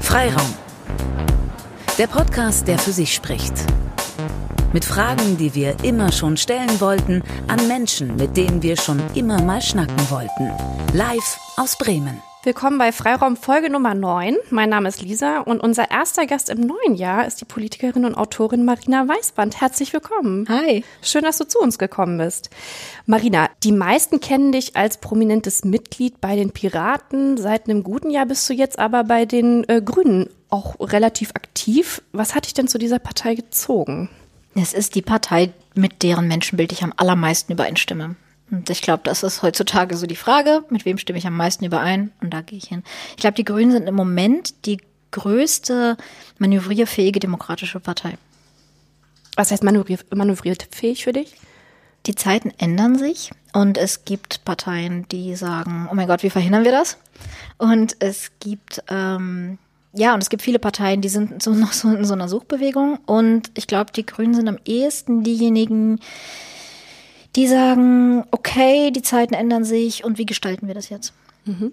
Freiraum. Der Podcast, der für sich spricht. Mit Fragen, die wir immer schon stellen wollten, an Menschen, mit denen wir schon immer mal schnacken wollten. Live aus Bremen. Willkommen bei Freiraum Folge Nummer 9. Mein Name ist Lisa und unser erster Gast im neuen Jahr ist die Politikerin und Autorin Marina Weißband. Herzlich willkommen. Hi. Schön, dass du zu uns gekommen bist. Marina, die meisten kennen dich als prominentes Mitglied bei den Piraten. Seit einem guten Jahr bist du jetzt aber bei den äh, Grünen auch relativ aktiv. Was hat dich denn zu dieser Partei gezogen? Es ist die Partei, mit deren Menschenbild ich am allermeisten übereinstimme. Und ich glaube, das ist heutzutage so die Frage, mit wem stimme ich am meisten überein? Und da gehe ich hin. Ich glaube, die Grünen sind im Moment die größte manövrierfähige demokratische Partei. Was heißt manövrier manövrierfähig für dich? Die Zeiten ändern sich und es gibt Parteien, die sagen, oh mein Gott, wie verhindern wir das? Und es gibt ähm, ja, und es gibt viele Parteien, die sind so noch so in so einer Suchbewegung. Und ich glaube, die Grünen sind am ehesten diejenigen, die sagen, okay, die Zeiten ändern sich und wie gestalten wir das jetzt? Mhm.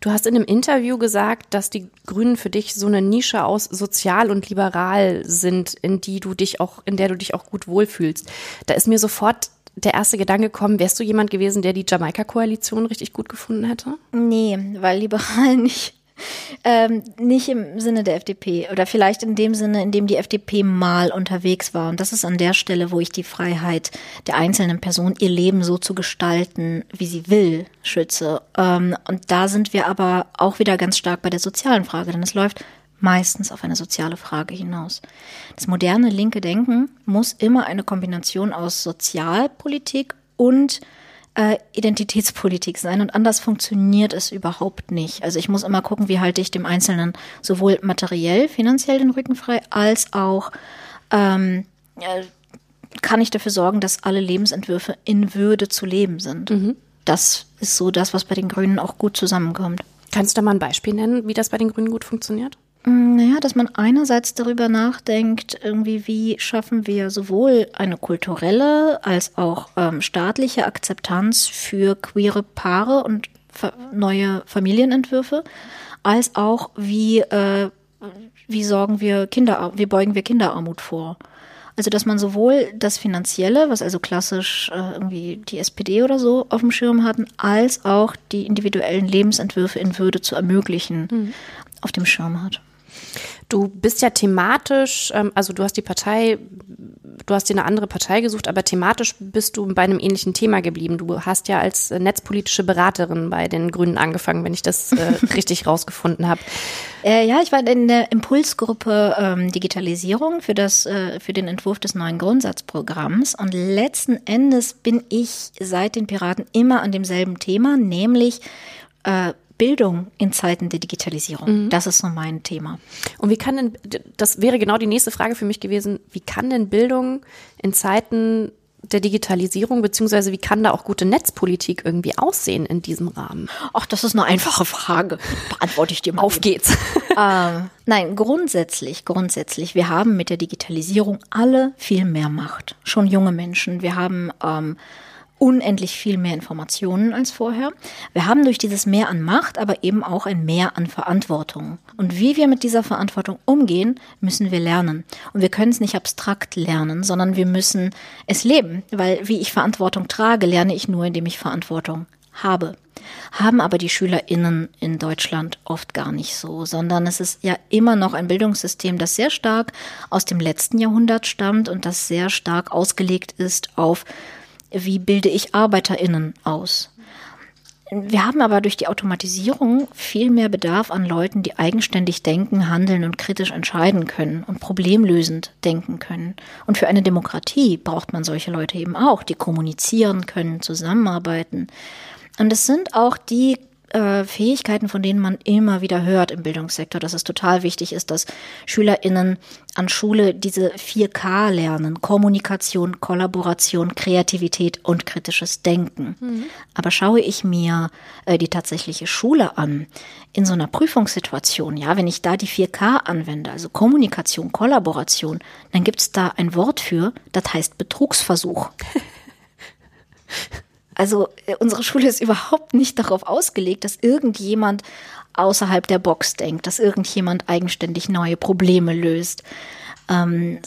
Du hast in einem Interview gesagt, dass die Grünen für dich so eine Nische aus sozial und liberal sind, in die du dich auch, in der du dich auch gut wohlfühlst. Da ist mir sofort der erste Gedanke gekommen, wärst du jemand gewesen, der die Jamaika-Koalition richtig gut gefunden hätte? Nee, weil liberal nicht ähm, nicht im Sinne der FDP oder vielleicht in dem Sinne, in dem die FDP mal unterwegs war. Und das ist an der Stelle, wo ich die Freiheit der einzelnen Person, ihr Leben so zu gestalten, wie sie will, schütze. Ähm, und da sind wir aber auch wieder ganz stark bei der sozialen Frage, denn es läuft meistens auf eine soziale Frage hinaus. Das moderne linke Denken muss immer eine Kombination aus Sozialpolitik und äh, Identitätspolitik sein und anders funktioniert es überhaupt nicht. Also ich muss immer gucken, wie halte ich dem Einzelnen sowohl materiell, finanziell den Rücken frei, als auch ähm, äh, kann ich dafür sorgen, dass alle Lebensentwürfe in Würde zu leben sind. Mhm. Das ist so das, was bei den Grünen auch gut zusammenkommt. Kannst du da mal ein Beispiel nennen, wie das bei den Grünen gut funktioniert? Mm, naja, dass man einerseits darüber nachdenkt, irgendwie, wie schaffen wir sowohl eine kulturelle als auch ähm, staatliche Akzeptanz für queere Paare und neue Familienentwürfe, als auch wie, äh, wie sorgen wir Kinder, wie beugen wir Kinderarmut vor. Also, dass man sowohl das Finanzielle, was also klassisch äh, irgendwie die SPD oder so auf dem Schirm hatten, als auch die individuellen Lebensentwürfe in Würde zu ermöglichen, mhm. auf dem Schirm hat. Du bist ja thematisch, ähm, also du hast die Partei, du hast dir eine andere Partei gesucht, aber thematisch bist du bei einem ähnlichen Thema geblieben. Du hast ja als netzpolitische Beraterin bei den Grünen angefangen, wenn ich das äh, richtig rausgefunden habe. Äh, ja, ich war in der Impulsgruppe ähm, Digitalisierung für das, äh, für den Entwurf des neuen Grundsatzprogramms und letzten Endes bin ich seit den Piraten immer an demselben Thema, nämlich äh, Bildung in Zeiten der Digitalisierung. Mhm. Das ist so mein Thema. Und wie kann denn, das wäre genau die nächste Frage für mich gewesen, wie kann denn Bildung in Zeiten der Digitalisierung, beziehungsweise wie kann da auch gute Netzpolitik irgendwie aussehen in diesem Rahmen? Ach, das ist eine einfache Frage. Beantworte ich dir mal. Auf geht's. Ähm, nein, grundsätzlich, grundsätzlich, wir haben mit der Digitalisierung alle viel mehr Macht. Schon junge Menschen. Wir haben ähm, unendlich viel mehr Informationen als vorher. Wir haben durch dieses Mehr an Macht aber eben auch ein Mehr an Verantwortung. Und wie wir mit dieser Verantwortung umgehen, müssen wir lernen. Und wir können es nicht abstrakt lernen, sondern wir müssen es leben. Weil wie ich Verantwortung trage, lerne ich nur, indem ich Verantwortung habe. Haben aber die SchülerInnen in Deutschland oft gar nicht so, sondern es ist ja immer noch ein Bildungssystem, das sehr stark aus dem letzten Jahrhundert stammt und das sehr stark ausgelegt ist auf wie bilde ich ArbeiterInnen aus? Wir haben aber durch die Automatisierung viel mehr Bedarf an Leuten, die eigenständig denken, handeln und kritisch entscheiden können und problemlösend denken können. Und für eine Demokratie braucht man solche Leute eben auch, die kommunizieren können, zusammenarbeiten. Und es sind auch die äh, Fähigkeiten, von denen man immer wieder hört im Bildungssektor, dass es total wichtig ist, dass SchülerInnen an Schule diese 4K lernen. Kommunikation, Kollaboration, Kreativität und kritisches Denken. Mhm. Aber schaue ich mir äh, die tatsächliche Schule an, in so einer Prüfungssituation, ja, wenn ich da die 4K anwende, also Kommunikation, Kollaboration, dann gibt es da ein Wort für, das heißt Betrugsversuch. Also äh, unsere Schule ist überhaupt nicht darauf ausgelegt, dass irgendjemand außerhalb der Box denkt, dass irgendjemand eigenständig neue Probleme löst. Ähm,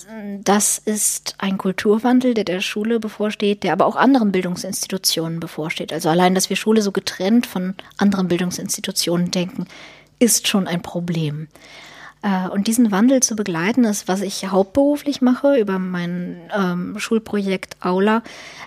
das ist ein Kulturwandel, der der Schule bevorsteht, der aber auch anderen Bildungsinstitutionen bevorsteht. Also allein, dass wir Schule so getrennt von anderen Bildungsinstitutionen denken, ist schon ein Problem. Äh, und diesen Wandel zu begleiten, ist, was ich hauptberuflich mache über mein ähm, Schulprojekt Aula,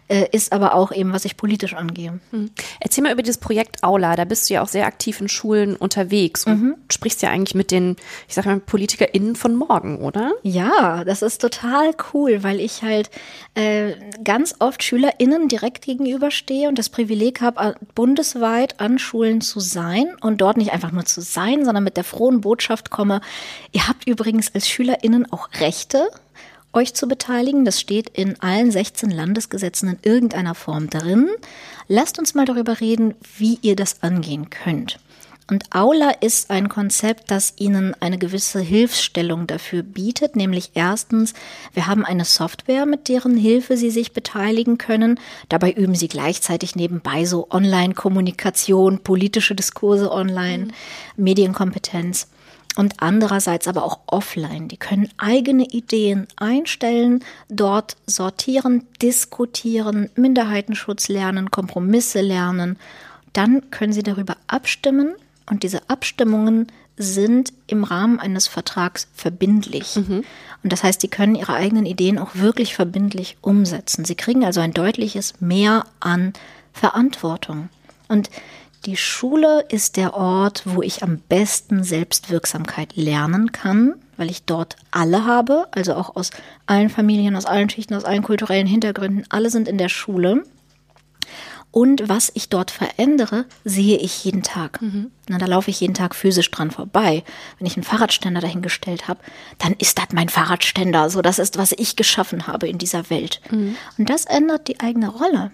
äh, ist aber auch eben, was ich politisch angehe. Mhm. Erzähl mal über dieses Projekt Aula. Da bist du ja auch sehr aktiv in Schulen unterwegs und mhm. sprichst ja eigentlich mit den, ich sag mal, PolitikerInnen von morgen, oder? Ja, das ist total cool, weil ich halt äh, ganz oft SchülerInnen direkt gegenüberstehe und das Privileg habe, bundesweit an Schulen zu sein und dort nicht einfach nur zu sein, sondern mit der frohen Botschaft komme, Ihr habt übrigens als SchülerInnen auch Rechte, euch zu beteiligen. Das steht in allen 16 Landesgesetzen in irgendeiner Form drin. Lasst uns mal darüber reden, wie ihr das angehen könnt. Und Aula ist ein Konzept, das Ihnen eine gewisse Hilfsstellung dafür bietet, nämlich erstens, wir haben eine Software, mit deren Hilfe Sie sich beteiligen können. Dabei üben Sie gleichzeitig nebenbei so Online-Kommunikation, politische Diskurse online, mhm. Medienkompetenz und andererseits aber auch offline. Die können eigene Ideen einstellen, dort sortieren, diskutieren, Minderheitenschutz lernen, Kompromisse lernen. Dann können sie darüber abstimmen und diese Abstimmungen sind im Rahmen eines Vertrags verbindlich. Mhm. Und das heißt, sie können ihre eigenen Ideen auch wirklich verbindlich umsetzen. Sie kriegen also ein deutliches Mehr an Verantwortung. Und die Schule ist der Ort, wo ich am besten Selbstwirksamkeit lernen kann, weil ich dort alle habe, also auch aus allen Familien, aus allen Schichten, aus allen kulturellen Hintergründen. Alle sind in der Schule. Und was ich dort verändere, sehe ich jeden Tag. Mhm. Na, da laufe ich jeden Tag physisch dran vorbei. Wenn ich einen Fahrradständer dahingestellt habe, dann ist das mein Fahrradständer. So, das ist, was ich geschaffen habe in dieser Welt. Mhm. Und das ändert die eigene Rolle.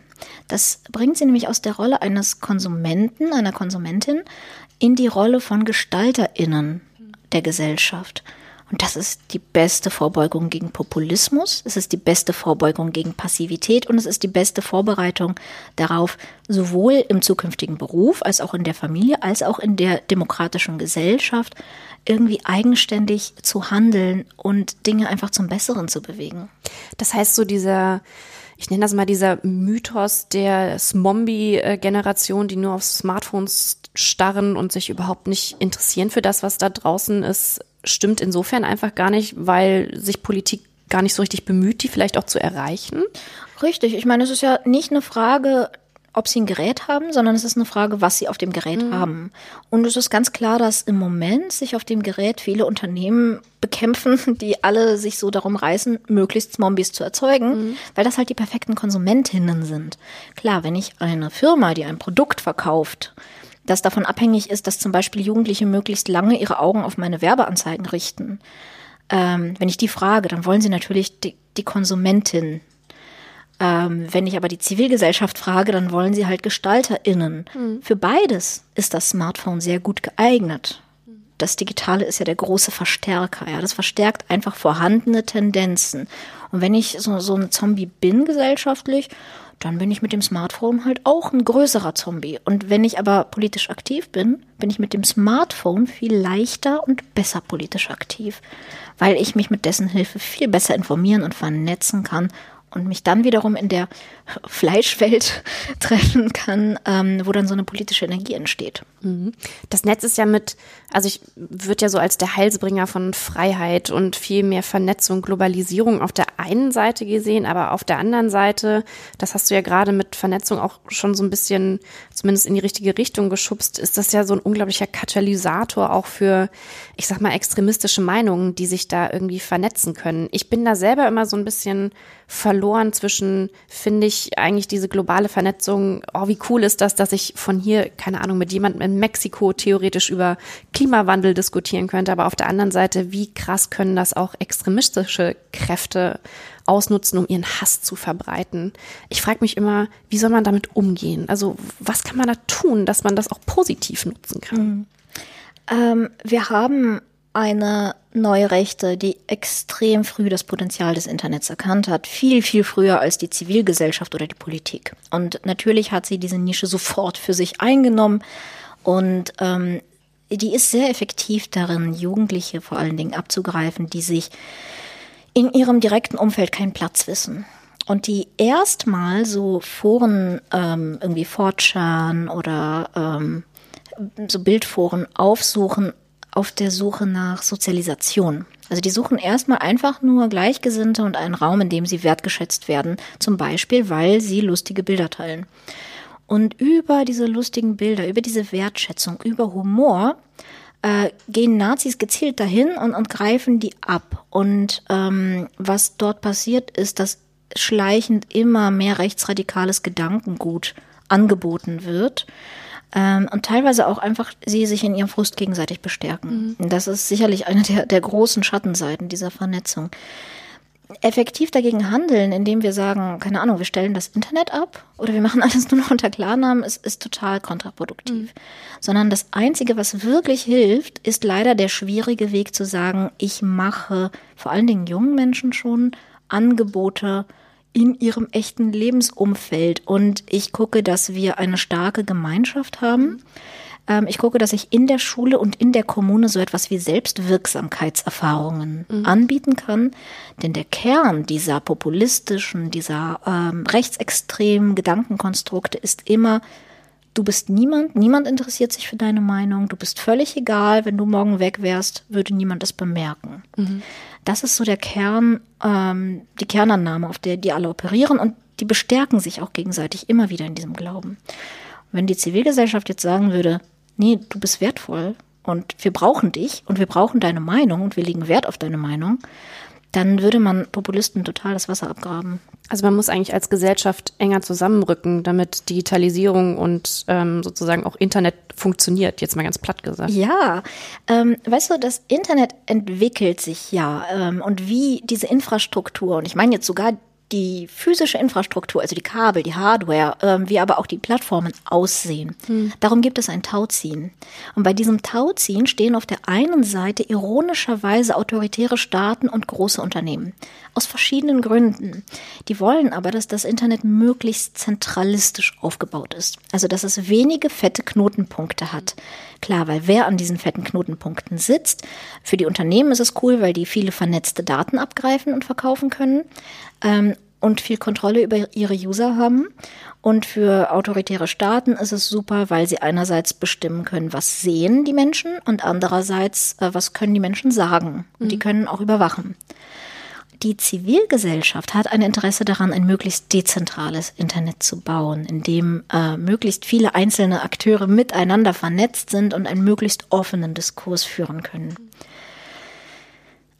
Das bringt sie nämlich aus der Rolle eines Konsumenten, einer Konsumentin, in die Rolle von GestalterInnen der Gesellschaft. Und das ist die beste Vorbeugung gegen Populismus, es ist die beste Vorbeugung gegen Passivität und es ist die beste Vorbereitung darauf, sowohl im zukünftigen Beruf als auch in der Familie, als auch in der demokratischen Gesellschaft irgendwie eigenständig zu handeln und Dinge einfach zum Besseren zu bewegen. Das heißt, so dieser ich nenne das mal dieser Mythos der Smombie-Generation, die nur auf Smartphones starren und sich überhaupt nicht interessieren für das, was da draußen ist, stimmt insofern einfach gar nicht, weil sich Politik gar nicht so richtig bemüht, die vielleicht auch zu erreichen. Richtig. Ich meine, es ist ja nicht eine Frage ob sie ein Gerät haben, sondern es ist eine Frage, was sie auf dem Gerät mhm. haben. Und es ist ganz klar, dass im Moment sich auf dem Gerät viele Unternehmen bekämpfen, die alle sich so darum reißen, möglichst Zombies zu erzeugen, mhm. weil das halt die perfekten Konsumentinnen sind. Klar, wenn ich eine Firma, die ein Produkt verkauft, das davon abhängig ist, dass zum Beispiel Jugendliche möglichst lange ihre Augen auf meine Werbeanzeigen richten, ähm, wenn ich die frage, dann wollen sie natürlich die, die Konsumentin ähm, wenn ich aber die Zivilgesellschaft frage, dann wollen sie halt GestalterInnen. Mhm. Für beides ist das Smartphone sehr gut geeignet. Das Digitale ist ja der große Verstärker, ja. Das verstärkt einfach vorhandene Tendenzen. Und wenn ich so, so ein Zombie bin gesellschaftlich, dann bin ich mit dem Smartphone halt auch ein größerer Zombie. Und wenn ich aber politisch aktiv bin, bin ich mit dem Smartphone viel leichter und besser politisch aktiv, weil ich mich mit dessen Hilfe viel besser informieren und vernetzen kann und mich dann wiederum in der Fleischwelt treffen kann, ähm, wo dann so eine politische Energie entsteht. Mhm. Das Netz ist ja mit, also ich wird ja so als der Heilsbringer von Freiheit und viel mehr Vernetzung, Globalisierung auf der einen Seite gesehen, aber auf der anderen Seite, das hast du ja gerade mit Vernetzung auch schon so ein bisschen zumindest in die richtige Richtung geschubst, ist das ja so ein unglaublicher Katalysator auch für, ich sag mal, extremistische Meinungen, die sich da irgendwie vernetzen können. Ich bin da selber immer so ein bisschen verloren zwischen, finde ich eigentlich diese globale Vernetzung, oh, wie cool ist das, dass ich von hier, keine Ahnung, mit jemandem in Mexiko theoretisch über Klimawandel diskutieren könnte, aber auf der anderen Seite, wie krass können das auch extremistische Kräfte ausnutzen, um ihren Hass zu verbreiten. Ich frage mich immer, wie soll man damit umgehen? Also was kann man da tun, dass man das auch positiv nutzen kann? Mhm. Ähm, wir haben eine neue Rechte, die extrem früh das Potenzial des Internets erkannt hat, viel, viel früher als die Zivilgesellschaft oder die Politik. Und natürlich hat sie diese Nische sofort für sich eingenommen und ähm, die ist sehr effektiv darin, Jugendliche vor allen Dingen abzugreifen, die sich in ihrem direkten Umfeld keinen Platz wissen. Und die erstmal so Foren, ähm, irgendwie Fortschan oder ähm, so Bildforen aufsuchen auf der Suche nach Sozialisation. Also die suchen erstmal einfach nur Gleichgesinnte und einen Raum, in dem sie wertgeschätzt werden. Zum Beispiel, weil sie lustige Bilder teilen. Und über diese lustigen Bilder, über diese Wertschätzung, über Humor äh, gehen Nazis gezielt dahin und, und greifen die ab. Und ähm, was dort passiert, ist, dass schleichend immer mehr rechtsradikales Gedankengut angeboten wird. Ähm, und teilweise auch einfach sie sich in ihrem Frust gegenseitig bestärken. Mhm. Das ist sicherlich eine der, der großen Schattenseiten dieser Vernetzung effektiv dagegen handeln, indem wir sagen, keine Ahnung, wir stellen das Internet ab oder wir machen alles nur noch unter Klarnamen, ist, ist total kontraproduktiv. Mhm. Sondern das Einzige, was wirklich hilft, ist leider der schwierige Weg zu sagen, ich mache vor allen Dingen jungen Menschen schon Angebote in ihrem echten Lebensumfeld und ich gucke, dass wir eine starke Gemeinschaft haben. Ähm, ich gucke, dass ich in der Schule und in der Kommune so etwas wie Selbstwirksamkeitserfahrungen mhm. anbieten kann. Denn der Kern dieser populistischen, dieser ähm, rechtsextremen Gedankenkonstrukte ist immer, du bist niemand, niemand interessiert sich für deine Meinung, du bist völlig egal, wenn du morgen weg wärst, würde niemand es bemerken. Mhm. Das ist so der Kern, ähm, die Kernannahme, auf der die alle operieren und die bestärken sich auch gegenseitig immer wieder in diesem Glauben. Wenn die Zivilgesellschaft jetzt sagen würde, nee, du bist wertvoll und wir brauchen dich und wir brauchen deine Meinung und wir legen Wert auf deine Meinung, dann würde man Populisten total das Wasser abgraben. Also man muss eigentlich als Gesellschaft enger zusammenrücken, damit Digitalisierung und ähm, sozusagen auch Internet funktioniert, jetzt mal ganz platt gesagt. Ja, ähm, weißt du, das Internet entwickelt sich ja ähm, und wie diese Infrastruktur, und ich meine jetzt sogar die physische Infrastruktur, also die Kabel, die Hardware, ähm, wie aber auch die Plattformen aussehen. Hm. Darum gibt es ein Tauziehen. Und bei diesem Tauziehen stehen auf der einen Seite ironischerweise autoritäre Staaten und große Unternehmen. Aus verschiedenen Gründen. Die wollen aber, dass das Internet möglichst zentralistisch aufgebaut ist. Also, dass es wenige fette Knotenpunkte hat. Klar, weil wer an diesen fetten Knotenpunkten sitzt, für die Unternehmen ist es cool, weil die viele vernetzte Daten abgreifen und verkaufen können ähm, und viel Kontrolle über ihre User haben. Und für autoritäre Staaten ist es super, weil sie einerseits bestimmen können, was sehen die Menschen und andererseits, äh, was können die Menschen sagen. Und mhm. die können auch überwachen. Die Zivilgesellschaft hat ein Interesse daran, ein möglichst dezentrales Internet zu bauen, in dem äh, möglichst viele einzelne Akteure miteinander vernetzt sind und einen möglichst offenen Diskurs führen können.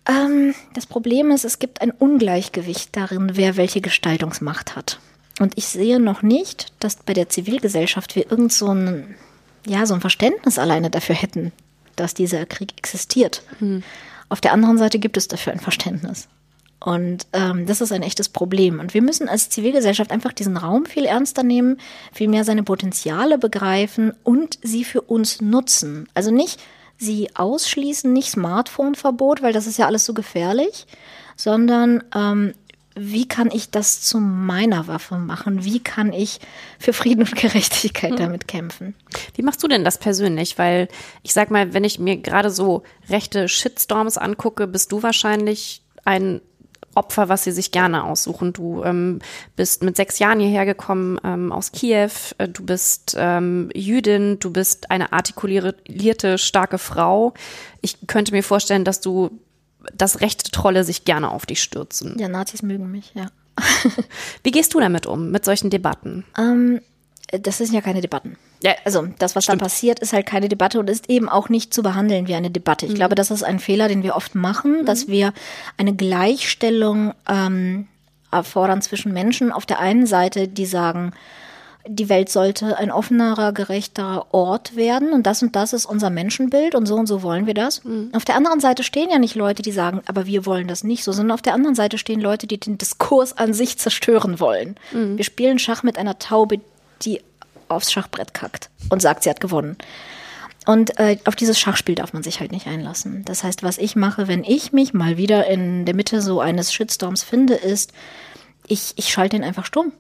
Ähm, das Problem ist, es gibt ein Ungleichgewicht darin, wer welche Gestaltungsmacht hat. Und ich sehe noch nicht, dass bei der Zivilgesellschaft wir irgend so ein, ja, so ein Verständnis alleine dafür hätten, dass dieser Krieg existiert. Hm. Auf der anderen Seite gibt es dafür ein Verständnis. Und ähm, das ist ein echtes Problem. Und wir müssen als Zivilgesellschaft einfach diesen Raum viel ernster nehmen, viel mehr seine Potenziale begreifen und sie für uns nutzen. Also nicht sie ausschließen, nicht Smartphone-Verbot, weil das ist ja alles so gefährlich, sondern ähm, wie kann ich das zu meiner Waffe machen? Wie kann ich für Frieden und Gerechtigkeit hm. damit kämpfen? Wie machst du denn das persönlich? Weil ich sag mal, wenn ich mir gerade so rechte Shitstorms angucke, bist du wahrscheinlich ein Opfer, was sie sich gerne aussuchen. Du ähm, bist mit sechs Jahren hierher gekommen ähm, aus Kiew, äh, du bist ähm, Jüdin, du bist eine artikulierte, starke Frau. Ich könnte mir vorstellen, dass du das rechte Trolle sich gerne auf dich stürzen. Ja, Nazis mögen mich, ja. Wie gehst du damit um, mit solchen Debatten? Ähm, das sind ja keine Debatten. Ja, also das, was Stimmt. dann passiert, ist halt keine Debatte und ist eben auch nicht zu behandeln wie eine Debatte. Ich mhm. glaube, das ist ein Fehler, den wir oft machen, mhm. dass wir eine Gleichstellung ähm, erfordern zwischen Menschen. Auf der einen Seite, die sagen, die Welt sollte ein offenerer, gerechterer Ort werden und das und das ist unser Menschenbild und so und so wollen wir das. Mhm. Auf der anderen Seite stehen ja nicht Leute, die sagen, aber wir wollen das nicht so, sondern auf der anderen Seite stehen Leute, die den Diskurs an sich zerstören wollen. Mhm. Wir spielen Schach mit einer Taube, die aufs Schachbrett kackt und sagt, sie hat gewonnen. Und äh, auf dieses Schachspiel darf man sich halt nicht einlassen. Das heißt, was ich mache, wenn ich mich mal wieder in der Mitte so eines Shitstorms finde, ist, ich, ich schalte ihn einfach stumm.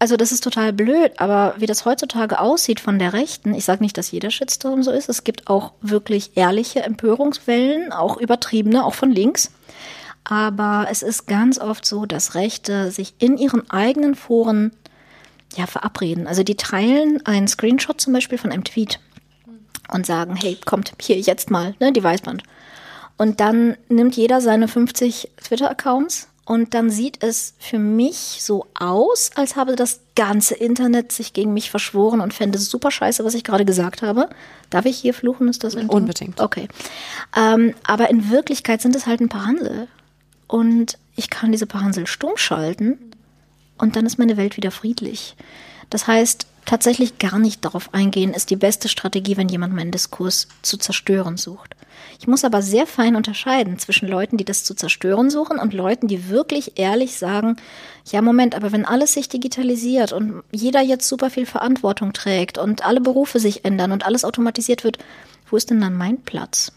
also das ist total blöd, aber wie das heutzutage aussieht von der Rechten, ich sage nicht, dass jeder Shitstorm so ist, es gibt auch wirklich ehrliche Empörungswellen, auch übertriebene, auch von links. Aber es ist ganz oft so, dass Rechte sich in ihren eigenen Foren ja, verabreden. Also die teilen einen Screenshot zum Beispiel von einem Tweet und sagen, hey, kommt hier jetzt mal, ne, die Weißband. Und dann nimmt jeder seine 50 Twitter-Accounts und dann sieht es für mich so aus, als habe das ganze Internet sich gegen mich verschworen und fände es super scheiße, was ich gerade gesagt habe. Darf ich hier fluchen? Ist das Unbedingt. Okay. Ähm, aber in Wirklichkeit sind es halt ein paar Hansel. Und ich kann diese paar Hansel stumm schalten und dann ist meine Welt wieder friedlich. Das heißt, tatsächlich gar nicht darauf eingehen, ist die beste Strategie, wenn jemand meinen Diskurs zu zerstören sucht. Ich muss aber sehr fein unterscheiden zwischen Leuten, die das zu zerstören suchen und Leuten, die wirklich ehrlich sagen, ja Moment, aber wenn alles sich digitalisiert und jeder jetzt super viel Verantwortung trägt und alle Berufe sich ändern und alles automatisiert wird, wo ist denn dann mein Platz?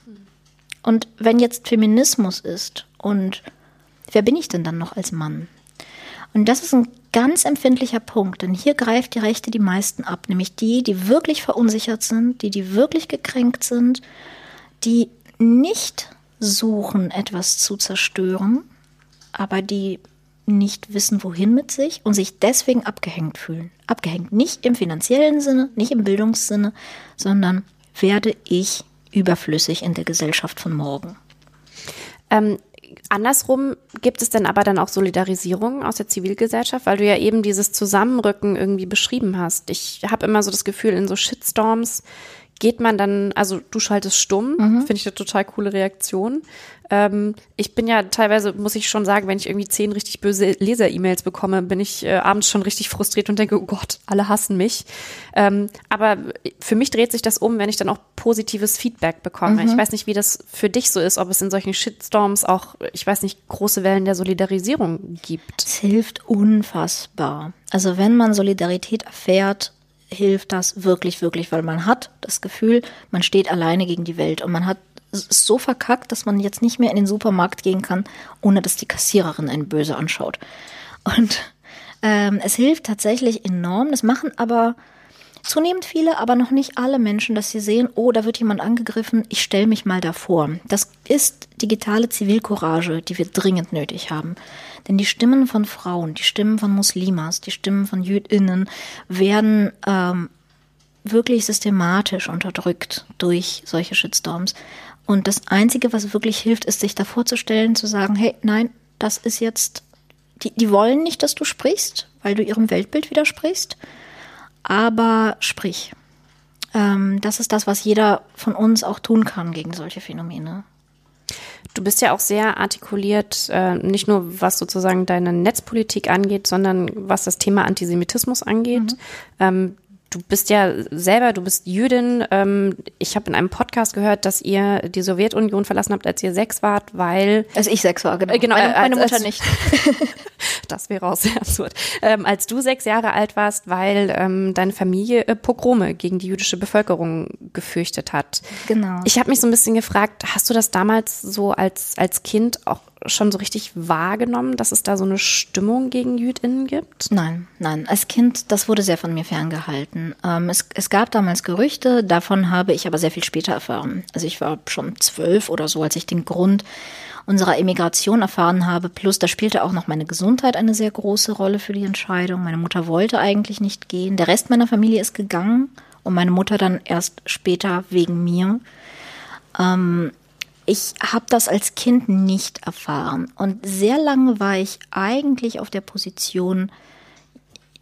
Und wenn jetzt Feminismus ist und wer bin ich denn dann noch als Mann? Und das ist ein ganz empfindlicher Punkt, denn hier greift die Rechte die meisten ab, nämlich die, die wirklich verunsichert sind, die, die wirklich gekränkt sind, die nicht suchen, etwas zu zerstören, aber die nicht wissen, wohin mit sich und sich deswegen abgehängt fühlen. Abgehängt nicht im finanziellen Sinne, nicht im Bildungssinne, sondern werde ich überflüssig in der Gesellschaft von morgen. Ähm, andersrum gibt es denn aber dann auch Solidarisierung aus der Zivilgesellschaft, weil du ja eben dieses Zusammenrücken irgendwie beschrieben hast. Ich habe immer so das Gefühl, in so Shitstorms geht man dann, also du schaltest stumm, mhm. finde ich eine total coole Reaktion. Ähm, ich bin ja teilweise, muss ich schon sagen, wenn ich irgendwie zehn richtig böse Leser-E-Mails bekomme, bin ich äh, abends schon richtig frustriert und denke, oh Gott, alle hassen mich. Ähm, aber für mich dreht sich das um, wenn ich dann auch positives Feedback bekomme. Mhm. Ich weiß nicht, wie das für dich so ist, ob es in solchen Shitstorms auch, ich weiß nicht, große Wellen der Solidarisierung gibt. Es hilft unfassbar. Also wenn man Solidarität erfährt, hilft das wirklich, wirklich, weil man hat das Gefühl, man steht alleine gegen die Welt und man hat es so verkackt, dass man jetzt nicht mehr in den Supermarkt gehen kann, ohne dass die Kassiererin einen böse anschaut. Und ähm, es hilft tatsächlich enorm. Das machen aber zunehmend viele, aber noch nicht alle Menschen, dass sie sehen, oh, da wird jemand angegriffen, ich stelle mich mal davor. Das ist digitale Zivilcourage, die wir dringend nötig haben. Denn die Stimmen von Frauen, die Stimmen von Muslimas, die Stimmen von Jüdinnen werden ähm, wirklich systematisch unterdrückt durch solche Shitstorms. Und das Einzige, was wirklich hilft, ist, sich davor zu stellen, zu sagen, hey, nein, das ist jetzt, die, die wollen nicht, dass du sprichst, weil du ihrem Weltbild widersprichst, aber sprich. Ähm, das ist das, was jeder von uns auch tun kann gegen solche Phänomene. Du bist ja auch sehr artikuliert, äh, nicht nur was sozusagen deine Netzpolitik angeht, sondern was das Thema Antisemitismus angeht. Mhm. Ähm, du bist ja selber, du bist Jüdin. Ähm, ich habe in einem Podcast gehört, dass ihr die Sowjetunion verlassen habt, als ihr sechs wart, weil. Als ich sechs war, genau. Äh, genau meine, meine als, Mutter nicht. das wäre auch sehr absurd. Ähm, als du sechs Jahre alt warst, weil ähm, deine Familie äh, Pogrome gegen die jüdische Bevölkerung gefürchtet hat. Genau. Ich habe mich so ein bisschen gefragt, hast du das damals so als, als Kind auch schon so richtig wahrgenommen, dass es da so eine Stimmung gegen JüdInnen gibt? Nein, nein. Als Kind, das wurde sehr von mir ferngehalten. Ähm, es, es gab damals Gerüchte, davon habe ich aber sehr viel später erfahren. Also ich war schon zwölf oder so, als ich den Grund unserer Emigration erfahren habe. Plus, da spielte auch noch meine Gesundheit eine sehr große Rolle für die Entscheidung. Meine Mutter wollte eigentlich nicht gehen. Der Rest meiner Familie ist gegangen und meine Mutter dann erst später wegen mir. Ähm, ich habe das als Kind nicht erfahren. Und sehr lange war ich eigentlich auf der Position,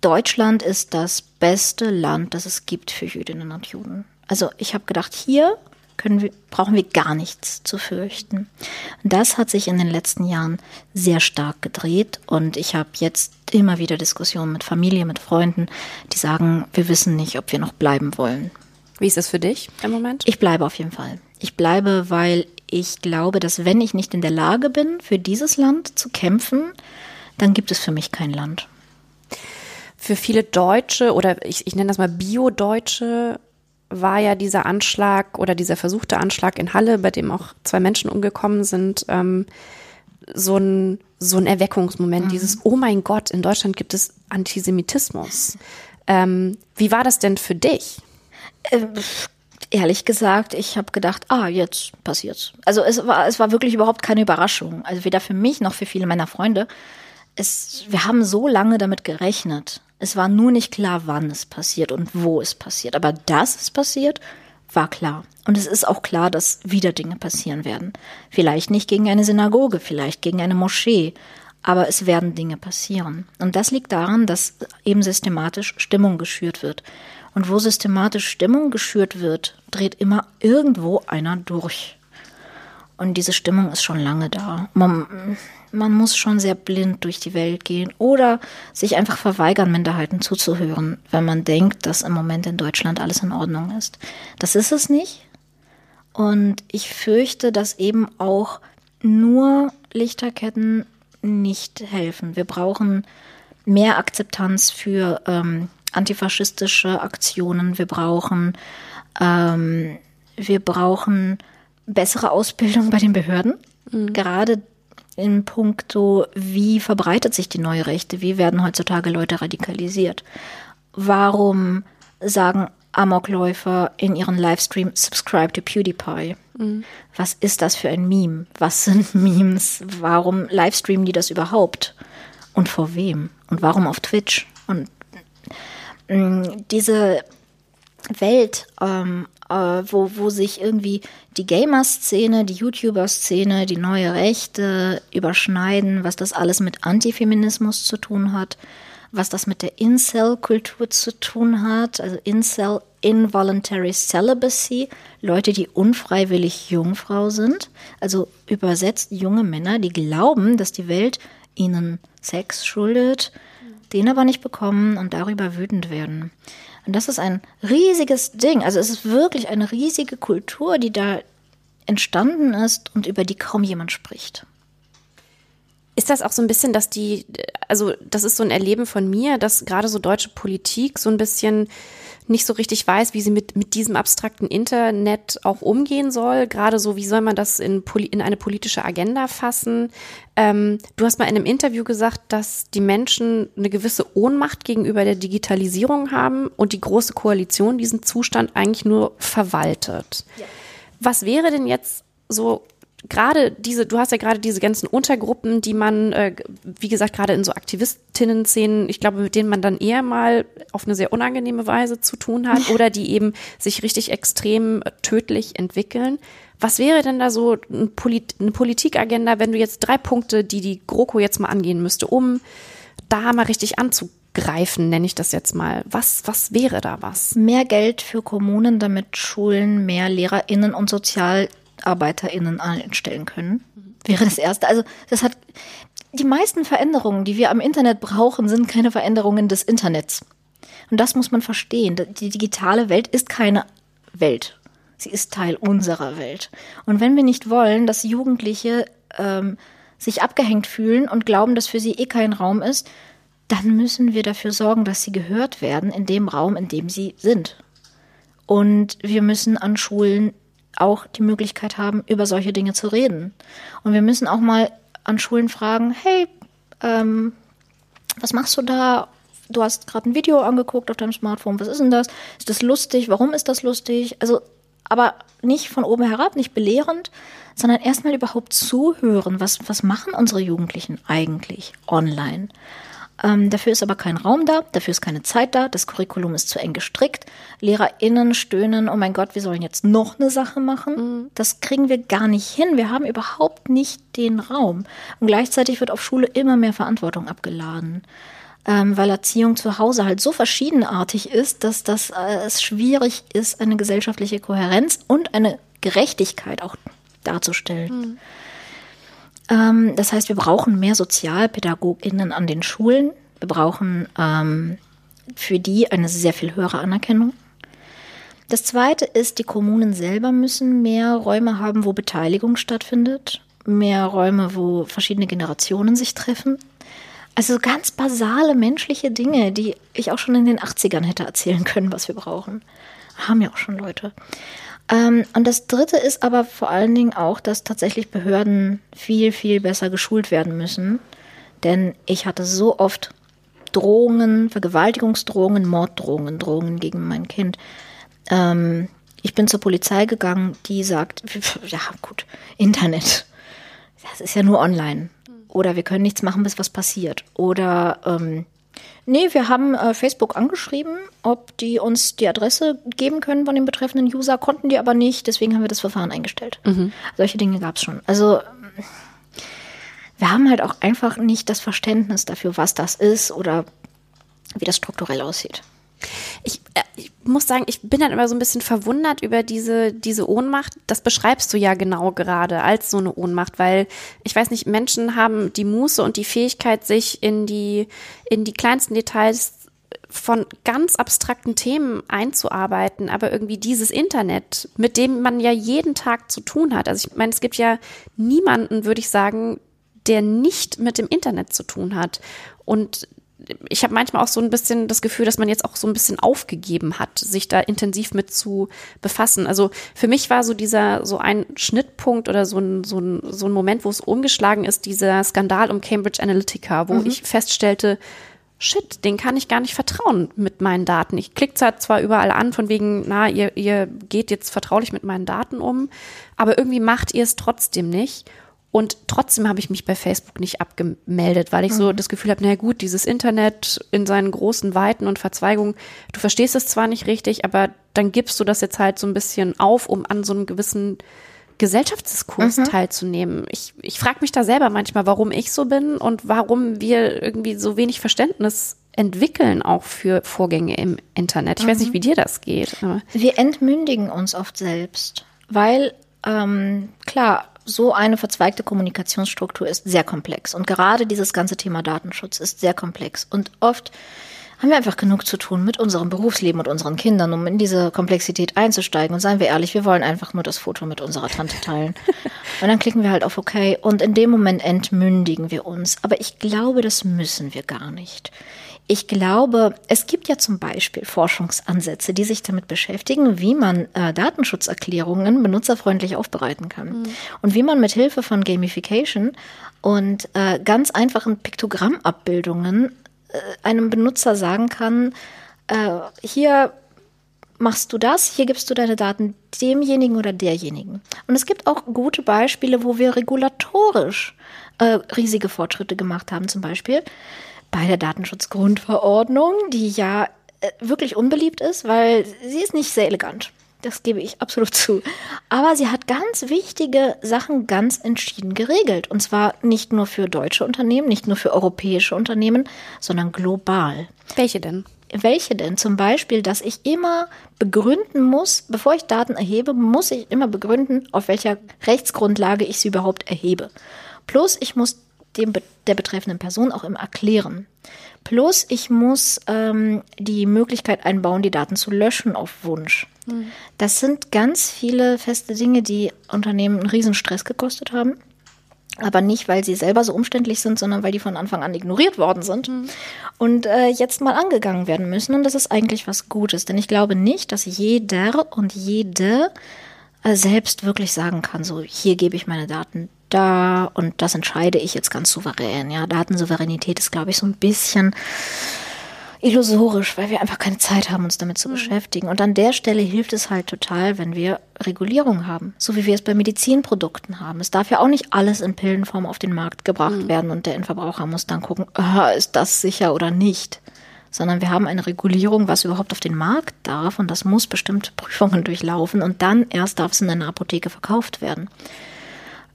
Deutschland ist das beste Land, das es gibt für Jüdinnen und Juden. Also ich habe gedacht, hier können wir, brauchen wir gar nichts zu fürchten. Das hat sich in den letzten Jahren sehr stark gedreht und ich habe jetzt immer wieder Diskussionen mit Familie, mit Freunden, die sagen, wir wissen nicht, ob wir noch bleiben wollen. Wie ist es für dich im Moment? Ich bleibe auf jeden Fall. Ich bleibe, weil ich glaube, dass wenn ich nicht in der Lage bin, für dieses Land zu kämpfen, dann gibt es für mich kein Land. Für viele Deutsche oder ich, ich nenne das mal Bio-Deutsche war ja dieser Anschlag oder dieser versuchte Anschlag in Halle, bei dem auch zwei Menschen umgekommen sind, ähm, so ein so ein Erweckungsmoment, mhm. dieses, oh mein Gott, in Deutschland gibt es Antisemitismus. Ähm, wie war das denn für dich? Äh, ehrlich gesagt, ich habe gedacht, ah, jetzt passiert's. Also es war, es war wirklich überhaupt keine Überraschung. Also weder für mich noch für viele meiner Freunde. Es, wir haben so lange damit gerechnet. Es war nur nicht klar, wann es passiert und wo es passiert. Aber dass es passiert, war klar. Und es ist auch klar, dass wieder Dinge passieren werden. Vielleicht nicht gegen eine Synagoge, vielleicht gegen eine Moschee, aber es werden Dinge passieren. Und das liegt daran, dass eben systematisch Stimmung geschürt wird. Und wo systematisch Stimmung geschürt wird, dreht immer irgendwo einer durch. Und diese Stimmung ist schon lange da. Man, man muss schon sehr blind durch die Welt gehen oder sich einfach verweigern, Minderheiten zuzuhören, wenn man denkt, dass im Moment in Deutschland alles in Ordnung ist. Das ist es nicht. Und ich fürchte, dass eben auch nur Lichterketten nicht helfen. Wir brauchen mehr Akzeptanz für ähm, antifaschistische Aktionen. Wir brauchen, ähm, wir brauchen bessere Ausbildung bei den Behörden. Mhm. Gerade in puncto, wie verbreitet sich die neue Rechte? Wie werden heutzutage Leute radikalisiert? Warum sagen Amokläufer in ihren Livestream Subscribe to PewDiePie? Mhm. Was ist das für ein Meme? Was sind Memes? Warum livestreamen die das überhaupt? Und vor wem? Und warum auf Twitch? Und Mm, diese Welt, ähm, äh, wo, wo sich irgendwie die Gamer-Szene, die YouTuber-Szene, die neue Rechte überschneiden, was das alles mit Antifeminismus zu tun hat, was das mit der Incel-Kultur zu tun hat, also Incel, Involuntary Celibacy, Leute, die unfreiwillig Jungfrau sind, also übersetzt junge Männer, die glauben, dass die Welt ihnen Sex schuldet, den aber nicht bekommen und darüber wütend werden. Und das ist ein riesiges Ding. Also es ist wirklich eine riesige Kultur, die da entstanden ist und über die kaum jemand spricht. Ist das auch so ein bisschen, dass die, also das ist so ein Erleben von mir, dass gerade so deutsche Politik so ein bisschen nicht so richtig weiß, wie sie mit, mit diesem abstrakten Internet auch umgehen soll. Gerade so, wie soll man das in, in eine politische Agenda fassen? Ähm, du hast mal in einem Interview gesagt, dass die Menschen eine gewisse Ohnmacht gegenüber der Digitalisierung haben und die Große Koalition diesen Zustand eigentlich nur verwaltet. Ja. Was wäre denn jetzt so gerade diese, du hast ja gerade diese ganzen Untergruppen, die man, äh, wie gesagt, gerade in so Aktivistinnen-Szenen, ich glaube, mit denen man dann eher mal auf eine sehr unangenehme Weise zu tun hat oder die eben sich richtig extrem tödlich entwickeln. Was wäre denn da so ein Polit eine Politikagenda, wenn du jetzt drei Punkte, die die GroKo jetzt mal angehen müsste, um da mal richtig anzugreifen, nenne ich das jetzt mal. Was, was wäre da was? Mehr Geld für Kommunen, damit Schulen mehr LehrerInnen und Sozial MitarbeiterInnen einstellen können. Wäre das erste. Also, das hat, die meisten Veränderungen, die wir am Internet brauchen, sind keine Veränderungen des Internets. Und das muss man verstehen. Die digitale Welt ist keine Welt. Sie ist Teil unserer Welt. Und wenn wir nicht wollen, dass Jugendliche ähm, sich abgehängt fühlen und glauben, dass für sie eh kein Raum ist, dann müssen wir dafür sorgen, dass sie gehört werden in dem Raum, in dem sie sind. Und wir müssen an Schulen auch die Möglichkeit haben, über solche Dinge zu reden. Und wir müssen auch mal an Schulen fragen, hey, ähm, was machst du da? Du hast gerade ein Video angeguckt auf deinem Smartphone. Was ist denn das? Ist das lustig? Warum ist das lustig? Also, aber nicht von oben herab, nicht belehrend, sondern erstmal überhaupt zuhören. Was, was machen unsere Jugendlichen eigentlich online? Ähm, dafür ist aber kein Raum da, dafür ist keine Zeit da, das Curriculum ist zu eng gestrickt. LehrerInnen stöhnen, oh mein Gott, wir sollen jetzt noch eine Sache machen. Mhm. Das kriegen wir gar nicht hin. Wir haben überhaupt nicht den Raum. Und gleichzeitig wird auf Schule immer mehr Verantwortung abgeladen. Ähm, weil Erziehung zu Hause halt so verschiedenartig ist, dass das äh, es schwierig ist, eine gesellschaftliche Kohärenz und eine Gerechtigkeit auch darzustellen. Mhm. Ähm, das heißt, wir brauchen mehr SozialpädagogInnen an den Schulen. Wir brauchen ähm, für die eine sehr viel höhere Anerkennung. Das zweite ist, die Kommunen selber müssen mehr Räume haben, wo Beteiligung stattfindet, mehr Räume, wo verschiedene Generationen sich treffen. Also ganz basale menschliche Dinge, die ich auch schon in den 80ern hätte erzählen können, was wir brauchen. Haben ja auch schon Leute. Ähm, und das Dritte ist aber vor allen Dingen auch, dass tatsächlich Behörden viel, viel besser geschult werden müssen. Denn ich hatte so oft Drohungen, Vergewaltigungsdrohungen, Morddrohungen, Drohungen gegen mein Kind. Ähm, ich bin zur Polizei gegangen, die sagt, ja gut, Internet, das ist ja nur online. Oder wir können nichts machen, bis was passiert. Oder ähm, nee, wir haben äh, Facebook angeschrieben, ob die uns die Adresse geben können von dem betreffenden User, konnten die aber nicht, deswegen haben wir das Verfahren eingestellt. Mhm. Solche Dinge gab es schon. Also wir haben halt auch einfach nicht das Verständnis dafür, was das ist oder wie das strukturell aussieht. Ich, äh, ich, muss sagen, ich bin dann immer so ein bisschen verwundert über diese, diese Ohnmacht. Das beschreibst du ja genau gerade als so eine Ohnmacht, weil ich weiß nicht, Menschen haben die Muße und die Fähigkeit, sich in die, in die kleinsten Details von ganz abstrakten Themen einzuarbeiten, aber irgendwie dieses Internet, mit dem man ja jeden Tag zu tun hat. Also ich meine, es gibt ja niemanden, würde ich sagen, der nicht mit dem Internet zu tun hat. Und ich habe manchmal auch so ein bisschen das Gefühl, dass man jetzt auch so ein bisschen aufgegeben hat, sich da intensiv mit zu befassen. Also für mich war so dieser, so ein Schnittpunkt oder so ein, so ein, so ein Moment, wo es umgeschlagen ist, dieser Skandal um Cambridge Analytica, wo mhm. ich feststellte, shit, den kann ich gar nicht vertrauen mit meinen Daten. Ich klicke zwar überall an, von wegen, na, ihr, ihr geht jetzt vertraulich mit meinen Daten um, aber irgendwie macht ihr es trotzdem nicht. Und trotzdem habe ich mich bei Facebook nicht abgemeldet, weil ich so mhm. das Gefühl habe, na gut, dieses Internet in seinen großen Weiten und Verzweigungen, du verstehst es zwar nicht richtig, aber dann gibst du das jetzt halt so ein bisschen auf, um an so einem gewissen Gesellschaftsdiskurs mhm. teilzunehmen. Ich, ich frage mich da selber manchmal, warum ich so bin und warum wir irgendwie so wenig Verständnis entwickeln auch für Vorgänge im Internet. Ich mhm. weiß nicht, mhm. wie dir das geht. wir entmündigen uns oft selbst, weil ähm, klar, so eine verzweigte Kommunikationsstruktur ist sehr komplex. Und gerade dieses ganze Thema Datenschutz ist sehr komplex. Und oft haben wir einfach genug zu tun mit unserem Berufsleben und unseren Kindern, um in diese Komplexität einzusteigen. Und seien wir ehrlich, wir wollen einfach nur das Foto mit unserer Tante teilen. und dann klicken wir halt auf OK. Und in dem Moment entmündigen wir uns. Aber ich glaube, das müssen wir gar nicht. Ich glaube, es gibt ja zum Beispiel Forschungsansätze, die sich damit beschäftigen, wie man äh, Datenschutzerklärungen benutzerfreundlich aufbereiten kann. Mhm. Und wie man mit Hilfe von Gamification und äh, ganz einfachen Piktogammabbildungen äh, einem Benutzer sagen kann, äh, hier machst du das, hier gibst du deine Daten demjenigen oder derjenigen. Und es gibt auch gute Beispiele, wo wir regulatorisch äh, riesige Fortschritte gemacht haben. Zum Beispiel bei der Datenschutzgrundverordnung, die ja äh, wirklich unbeliebt ist, weil sie ist nicht sehr elegant. Das gebe ich absolut zu. Aber sie hat ganz wichtige Sachen ganz entschieden geregelt. Und zwar nicht nur für deutsche Unternehmen, nicht nur für europäische Unternehmen, sondern global. Welche denn? Welche denn? Zum Beispiel, dass ich immer begründen muss, bevor ich Daten erhebe, muss ich immer begründen, auf welcher Rechtsgrundlage ich sie überhaupt erhebe. Plus, ich muss dem, der betreffenden Person auch immer erklären. Plus, ich muss ähm, die Möglichkeit einbauen, die Daten zu löschen auf Wunsch. Mhm. Das sind ganz viele feste Dinge, die Unternehmen einen riesen Stress gekostet haben. Aber nicht, weil sie selber so umständlich sind, sondern weil die von Anfang an ignoriert worden sind mhm. und äh, jetzt mal angegangen werden müssen. Und das ist eigentlich was Gutes, denn ich glaube nicht, dass jeder und jede selbst wirklich sagen kann, so hier gebe ich meine Daten da und das entscheide ich jetzt ganz souverän. Ja, Datensouveränität ist, glaube ich, so ein bisschen illusorisch, weil wir einfach keine Zeit haben, uns damit zu mhm. beschäftigen. Und an der Stelle hilft es halt total, wenn wir Regulierung haben, so wie wir es bei Medizinprodukten haben. Es darf ja auch nicht alles in Pillenform auf den Markt gebracht mhm. werden und der Endverbraucher muss dann gucken, ah, ist das sicher oder nicht. Sondern wir haben eine Regulierung, was überhaupt auf den Markt darf und das muss bestimmte Prüfungen durchlaufen und dann erst darf es in einer Apotheke verkauft werden.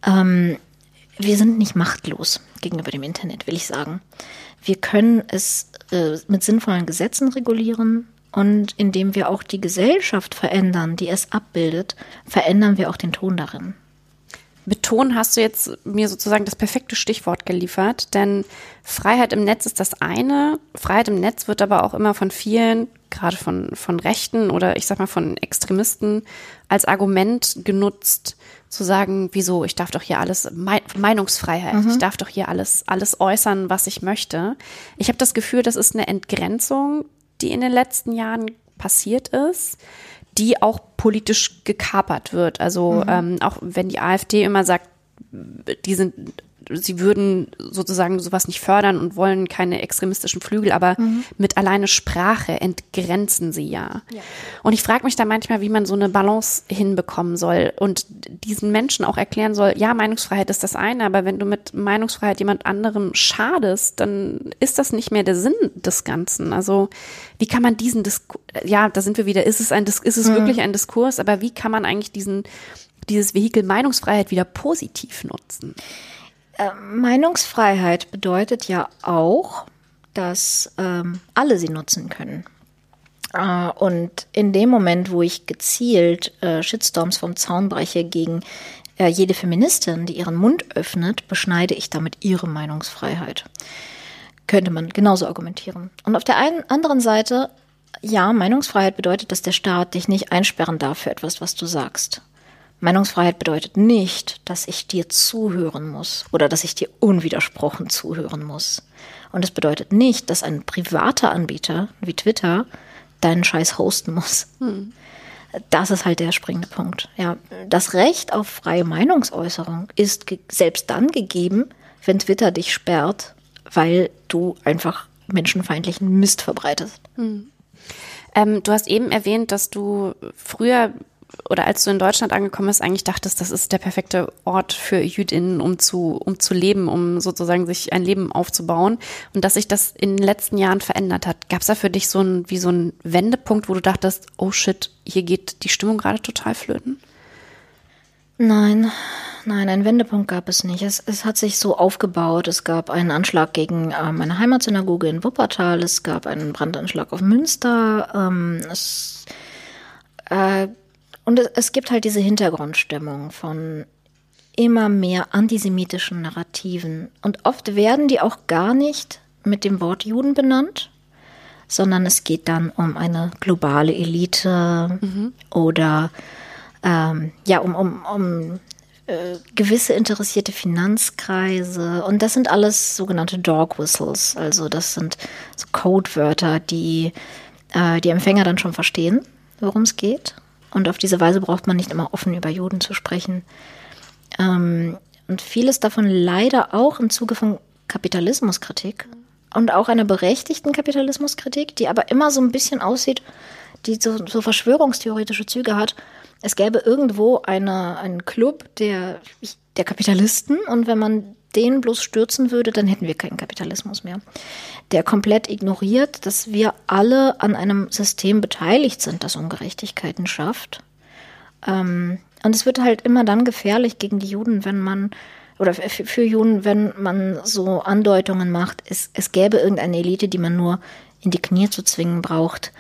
Ähm, wir sind nicht machtlos gegenüber dem Internet, will ich sagen. Wir können es äh, mit sinnvollen Gesetzen regulieren und indem wir auch die Gesellschaft verändern, die es abbildet, verändern wir auch den Ton darin. Betonen hast du jetzt mir sozusagen das perfekte Stichwort geliefert, denn Freiheit im Netz ist das eine. Freiheit im Netz wird aber auch immer von vielen, gerade von, von Rechten oder ich sag mal von Extremisten, als Argument genutzt, zu sagen, wieso, ich darf doch hier alles, Meinungsfreiheit, mhm. ich darf doch hier alles, alles äußern, was ich möchte. Ich habe das Gefühl, das ist eine Entgrenzung, die in den letzten Jahren passiert ist, die auch politisch gekapert wird. Also mhm. ähm, auch wenn die AfD immer sagt, die sind sie würden sozusagen sowas nicht fördern und wollen keine extremistischen Flügel, aber mhm. mit alleine Sprache entgrenzen sie ja. ja. Und ich frage mich da manchmal, wie man so eine Balance hinbekommen soll und diesen Menschen auch erklären soll, ja, Meinungsfreiheit ist das eine, aber wenn du mit Meinungsfreiheit jemand anderem schadest, dann ist das nicht mehr der Sinn des Ganzen. Also wie kann man diesen Diskurs, ja, da sind wir wieder, ist es ein, ist es mhm. wirklich ein Diskurs, aber wie kann man eigentlich diesen dieses Vehikel Meinungsfreiheit wieder positiv nutzen? Äh, Meinungsfreiheit bedeutet ja auch, dass ähm, alle sie nutzen können. Äh, und in dem Moment, wo ich gezielt äh, Shitstorms vom Zaun breche gegen äh, jede Feministin, die ihren Mund öffnet, beschneide ich damit ihre Meinungsfreiheit. Könnte man genauso argumentieren. Und auf der einen anderen Seite, ja, Meinungsfreiheit bedeutet, dass der Staat dich nicht einsperren darf für etwas, was du sagst. Meinungsfreiheit bedeutet nicht, dass ich dir zuhören muss oder dass ich dir unwidersprochen zuhören muss. Und es bedeutet nicht, dass ein privater Anbieter wie Twitter deinen Scheiß hosten muss. Hm. Das ist halt der springende Punkt. Ja, das Recht auf freie Meinungsäußerung ist selbst dann gegeben, wenn Twitter dich sperrt, weil du einfach menschenfeindlichen Mist verbreitest. Hm. Ähm, du hast eben erwähnt, dass du früher oder als du in Deutschland angekommen bist, eigentlich dachtest, das ist der perfekte Ort für Jüdinnen, um zu, um zu leben, um sozusagen sich ein Leben aufzubauen und dass sich das in den letzten Jahren verändert hat. Gab es da für dich so ein, wie so ein Wendepunkt, wo du dachtest, oh shit, hier geht die Stimmung gerade total flöten? Nein, nein, einen Wendepunkt gab es nicht. Es, es hat sich so aufgebaut. Es gab einen Anschlag gegen äh, meine Heimatsynagoge in Wuppertal. Es gab einen Brandanschlag auf Münster. Ähm, es äh, und es, es gibt halt diese Hintergrundstimmung von immer mehr antisemitischen Narrativen. Und oft werden die auch gar nicht mit dem Wort Juden benannt, sondern es geht dann um eine globale Elite mhm. oder ähm, ja, um, um, um äh, gewisse interessierte Finanzkreise. Und das sind alles sogenannte Dog Whistles. Also das sind so Codewörter, die äh, die Empfänger dann schon verstehen, worum es geht. Und auf diese Weise braucht man nicht immer offen über Juden zu sprechen. Ähm, und vieles davon leider auch im Zuge von Kapitalismuskritik und auch einer berechtigten Kapitalismuskritik, die aber immer so ein bisschen aussieht, die so, so verschwörungstheoretische Züge hat. Es gäbe irgendwo eine, einen Club der, der Kapitalisten und wenn man den bloß stürzen würde, dann hätten wir keinen Kapitalismus mehr. Der komplett ignoriert, dass wir alle an einem System beteiligt sind, das Ungerechtigkeiten schafft. Ähm, und es wird halt immer dann gefährlich gegen die Juden, wenn man, oder für Juden, wenn man so Andeutungen macht, es, es gäbe irgendeine Elite, die man nur in die Knie zu zwingen braucht.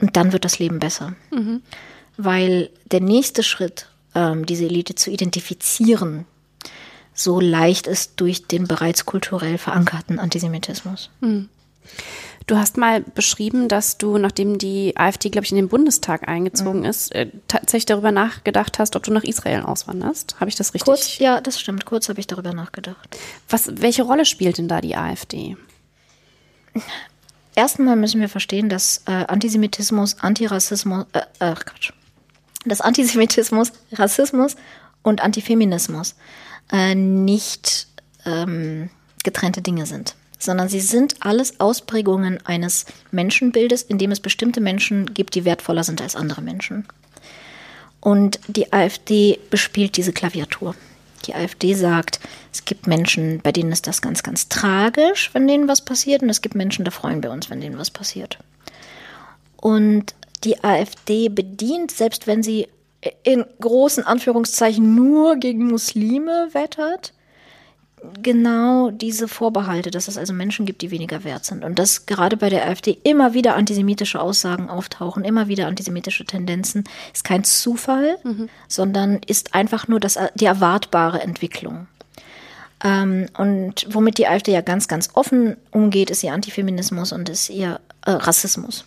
Und dann wird das Leben besser. Mhm. Weil der nächste Schritt, ähm, diese Elite zu identifizieren, so leicht ist durch den bereits kulturell verankerten Antisemitismus. Hm. Du hast mal beschrieben, dass du, nachdem die AfD, glaube ich, in den Bundestag eingezogen mhm. ist, äh, tatsächlich darüber nachgedacht hast, ob du nach Israel auswanderst. Habe ich das richtig? Kurz, ja, das stimmt. Kurz habe ich darüber nachgedacht. Was, welche Rolle spielt denn da die AfD? Erstmal müssen wir verstehen, dass äh, Antisemitismus, Antirassismus, äh, äh, Quatsch, dass Antisemitismus, Rassismus und Antifeminismus äh, nicht ähm, getrennte Dinge sind, sondern sie sind alles Ausprägungen eines Menschenbildes, in dem es bestimmte Menschen gibt, die wertvoller sind als andere Menschen. Und die AfD bespielt diese Klaviatur. Die AfD sagt, es gibt Menschen, bei denen ist das ganz, ganz tragisch, wenn denen was passiert, und es gibt Menschen, da freuen wir uns, wenn denen was passiert. Und die AfD bedient, selbst wenn sie in großen Anführungszeichen nur gegen Muslime wettert, genau diese Vorbehalte, dass es also Menschen gibt, die weniger wert sind. Und dass gerade bei der AfD immer wieder antisemitische Aussagen auftauchen, immer wieder antisemitische Tendenzen, ist kein Zufall, mhm. sondern ist einfach nur das, die erwartbare Entwicklung. Ähm, und womit die AfD ja ganz, ganz offen umgeht, ist ihr Antifeminismus und ist ihr äh, Rassismus.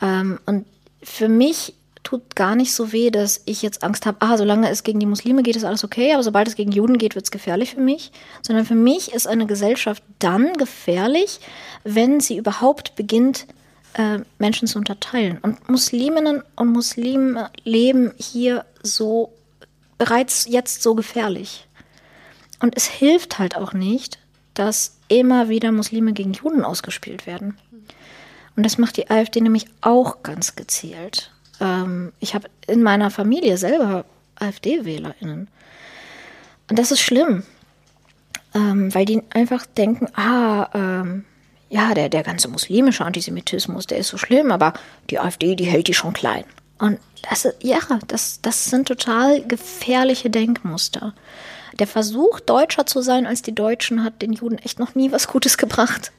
Ähm, und für mich tut gar nicht so weh, dass ich jetzt Angst habe, ah, solange es gegen die Muslime geht, ist alles okay, aber sobald es gegen Juden geht, wird es gefährlich für mich. Sondern für mich ist eine Gesellschaft dann gefährlich, wenn sie überhaupt beginnt, äh, Menschen zu unterteilen. Und Musliminnen und Muslime leben hier so bereits jetzt so gefährlich. Und es hilft halt auch nicht, dass immer wieder Muslime gegen Juden ausgespielt werden. Und das macht die AfD nämlich auch ganz gezielt. Ähm, ich habe in meiner Familie selber AfD-WählerInnen. Und das ist schlimm, ähm, weil die einfach denken, ah, ähm, ja, der, der ganze muslimische Antisemitismus, der ist so schlimm, aber die AfD, die hält die schon klein. Und das, ja, das, das sind total gefährliche Denkmuster. Der Versuch, deutscher zu sein als die Deutschen, hat den Juden echt noch nie was Gutes gebracht.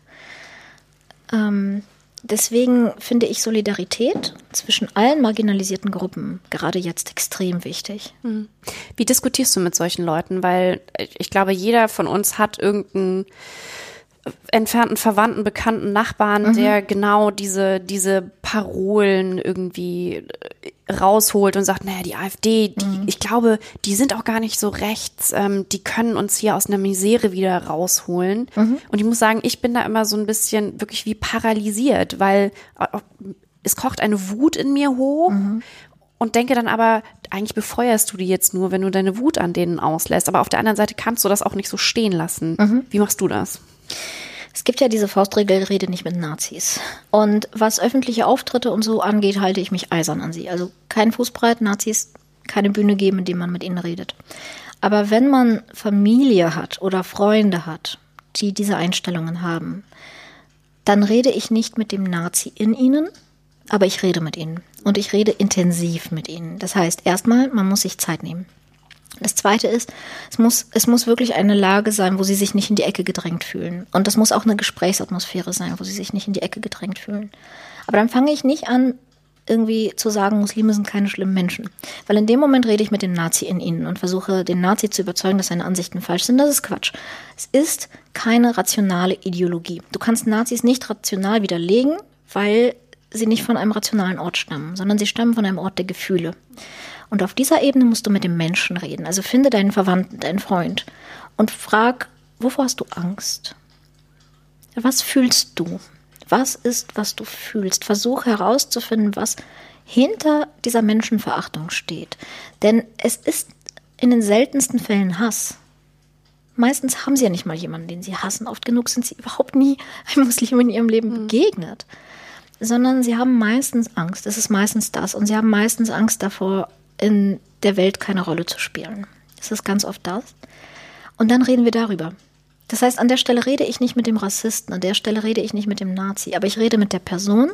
Ähm, deswegen finde ich Solidarität zwischen allen marginalisierten Gruppen gerade jetzt extrem wichtig. Hm. Wie diskutierst du mit solchen Leuten? Weil ich glaube, jeder von uns hat irgendeinen entfernten Verwandten, Bekannten, Nachbarn, mhm. der genau diese, diese Parolen irgendwie äh, rausholt und sagt, naja, die AfD, die, mhm. ich glaube, die sind auch gar nicht so rechts, ähm, die können uns hier aus einer Misere wieder rausholen. Mhm. Und ich muss sagen, ich bin da immer so ein bisschen wirklich wie paralysiert, weil äh, es kocht eine Wut in mir hoch mhm. und denke dann aber, eigentlich befeuerst du die jetzt nur, wenn du deine Wut an denen auslässt. Aber auf der anderen Seite kannst du das auch nicht so stehen lassen. Mhm. Wie machst du das? Es gibt ja diese Faustregel, rede nicht mit Nazis. Und was öffentliche Auftritte und so angeht, halte ich mich eisern an sie. Also kein Fußbreit, Nazis keine Bühne geben, in dem man mit ihnen redet. Aber wenn man Familie hat oder Freunde hat, die diese Einstellungen haben, dann rede ich nicht mit dem Nazi in ihnen, aber ich rede mit ihnen. Und ich rede intensiv mit ihnen. Das heißt, erstmal, man muss sich Zeit nehmen. Das zweite ist, es muss, es muss wirklich eine Lage sein, wo sie sich nicht in die Ecke gedrängt fühlen. Und das muss auch eine Gesprächsatmosphäre sein, wo sie sich nicht in die Ecke gedrängt fühlen. Aber dann fange ich nicht an, irgendwie zu sagen, Muslime sind keine schlimmen Menschen. Weil in dem Moment rede ich mit dem Nazi in ihnen und versuche, den Nazi zu überzeugen, dass seine Ansichten falsch sind. Das ist Quatsch. Es ist keine rationale Ideologie. Du kannst Nazis nicht rational widerlegen, weil sie nicht von einem rationalen Ort stammen, sondern sie stammen von einem Ort der Gefühle. Und auf dieser Ebene musst du mit dem Menschen reden. Also finde deinen Verwandten, deinen Freund und frag, wovor hast du Angst? Was fühlst du? Was ist, was du fühlst? Versuch herauszufinden, was hinter dieser Menschenverachtung steht. Denn es ist in den seltensten Fällen Hass. Meistens haben sie ja nicht mal jemanden, den sie hassen. Oft genug sind sie überhaupt nie einem Muslim in ihrem Leben hm. begegnet. Sondern sie haben meistens Angst. Es ist meistens das. Und sie haben meistens Angst davor, in der Welt keine Rolle zu spielen. Das ist ganz oft das. Und dann reden wir darüber. Das heißt, an der Stelle rede ich nicht mit dem Rassisten, an der Stelle rede ich nicht mit dem Nazi, aber ich rede mit der Person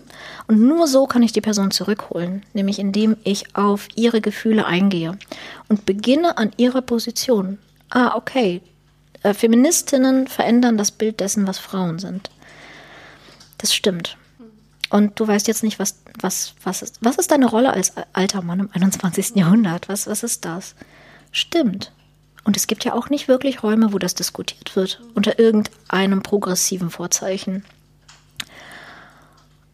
und nur so kann ich die Person zurückholen, nämlich indem ich auf ihre Gefühle eingehe und beginne an ihrer Position. Ah, okay, äh, Feministinnen verändern das Bild dessen, was Frauen sind. Das stimmt. Und du weißt jetzt nicht, was, was, was, ist, was ist deine Rolle als alter Mann im 21. Jahrhundert? Was, was ist das? Stimmt. Und es gibt ja auch nicht wirklich Räume, wo das diskutiert wird, unter irgendeinem progressiven Vorzeichen.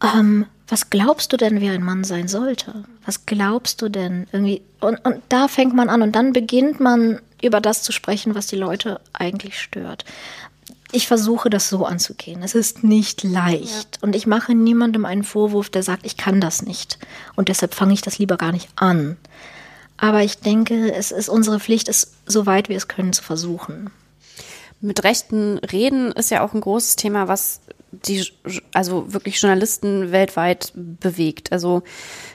Ähm, was glaubst du denn, wer ein Mann sein sollte? Was glaubst du denn irgendwie? Und, und da fängt man an und dann beginnt man über das zu sprechen, was die Leute eigentlich stört ich versuche das so anzugehen. Es ist nicht leicht. Ja. Und ich mache niemandem einen Vorwurf, der sagt, ich kann das nicht. Und deshalb fange ich das lieber gar nicht an. Aber ich denke, es ist unsere Pflicht, es so weit wir es können zu versuchen. Mit rechten Reden ist ja auch ein großes Thema, was die, also wirklich Journalisten weltweit bewegt. Also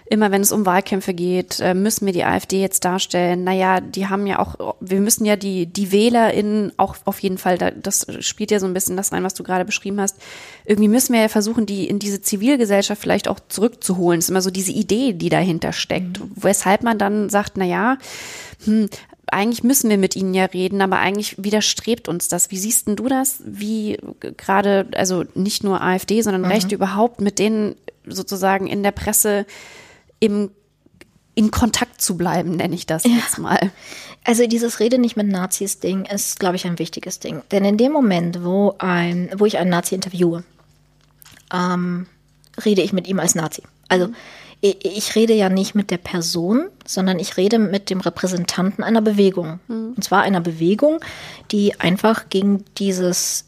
immer wenn es um Wahlkämpfe geht, äh, müssen wir die AfD jetzt darstellen. Naja, die haben ja auch, wir müssen ja die, die WählerInnen auch auf jeden Fall, das spielt ja so ein bisschen das rein, was du gerade beschrieben hast. Irgendwie müssen wir ja versuchen, die in diese Zivilgesellschaft vielleicht auch zurückzuholen. Das ist immer so diese Idee, die dahinter steckt. Mhm. Weshalb man dann sagt, naja, hm, eigentlich müssen wir mit ihnen ja reden, aber eigentlich widerstrebt uns das. Wie siehst denn du das? Wie gerade, also nicht nur AfD, sondern mhm. Rechte überhaupt mit denen sozusagen in der Presse im in Kontakt zu bleiben, nenne ich das ja. jetzt mal. Also dieses Rede nicht mit Nazis Ding ist, glaube ich, ein wichtiges Ding. Denn in dem Moment, wo ein, wo ich einen Nazi interviewe, ähm, rede ich mit ihm als Nazi. Also ich, ich, rede ja nicht mit der Person, sondern ich rede mit dem Repräsentanten einer Bewegung. Mhm. Und zwar einer Bewegung, die einfach gegen dieses,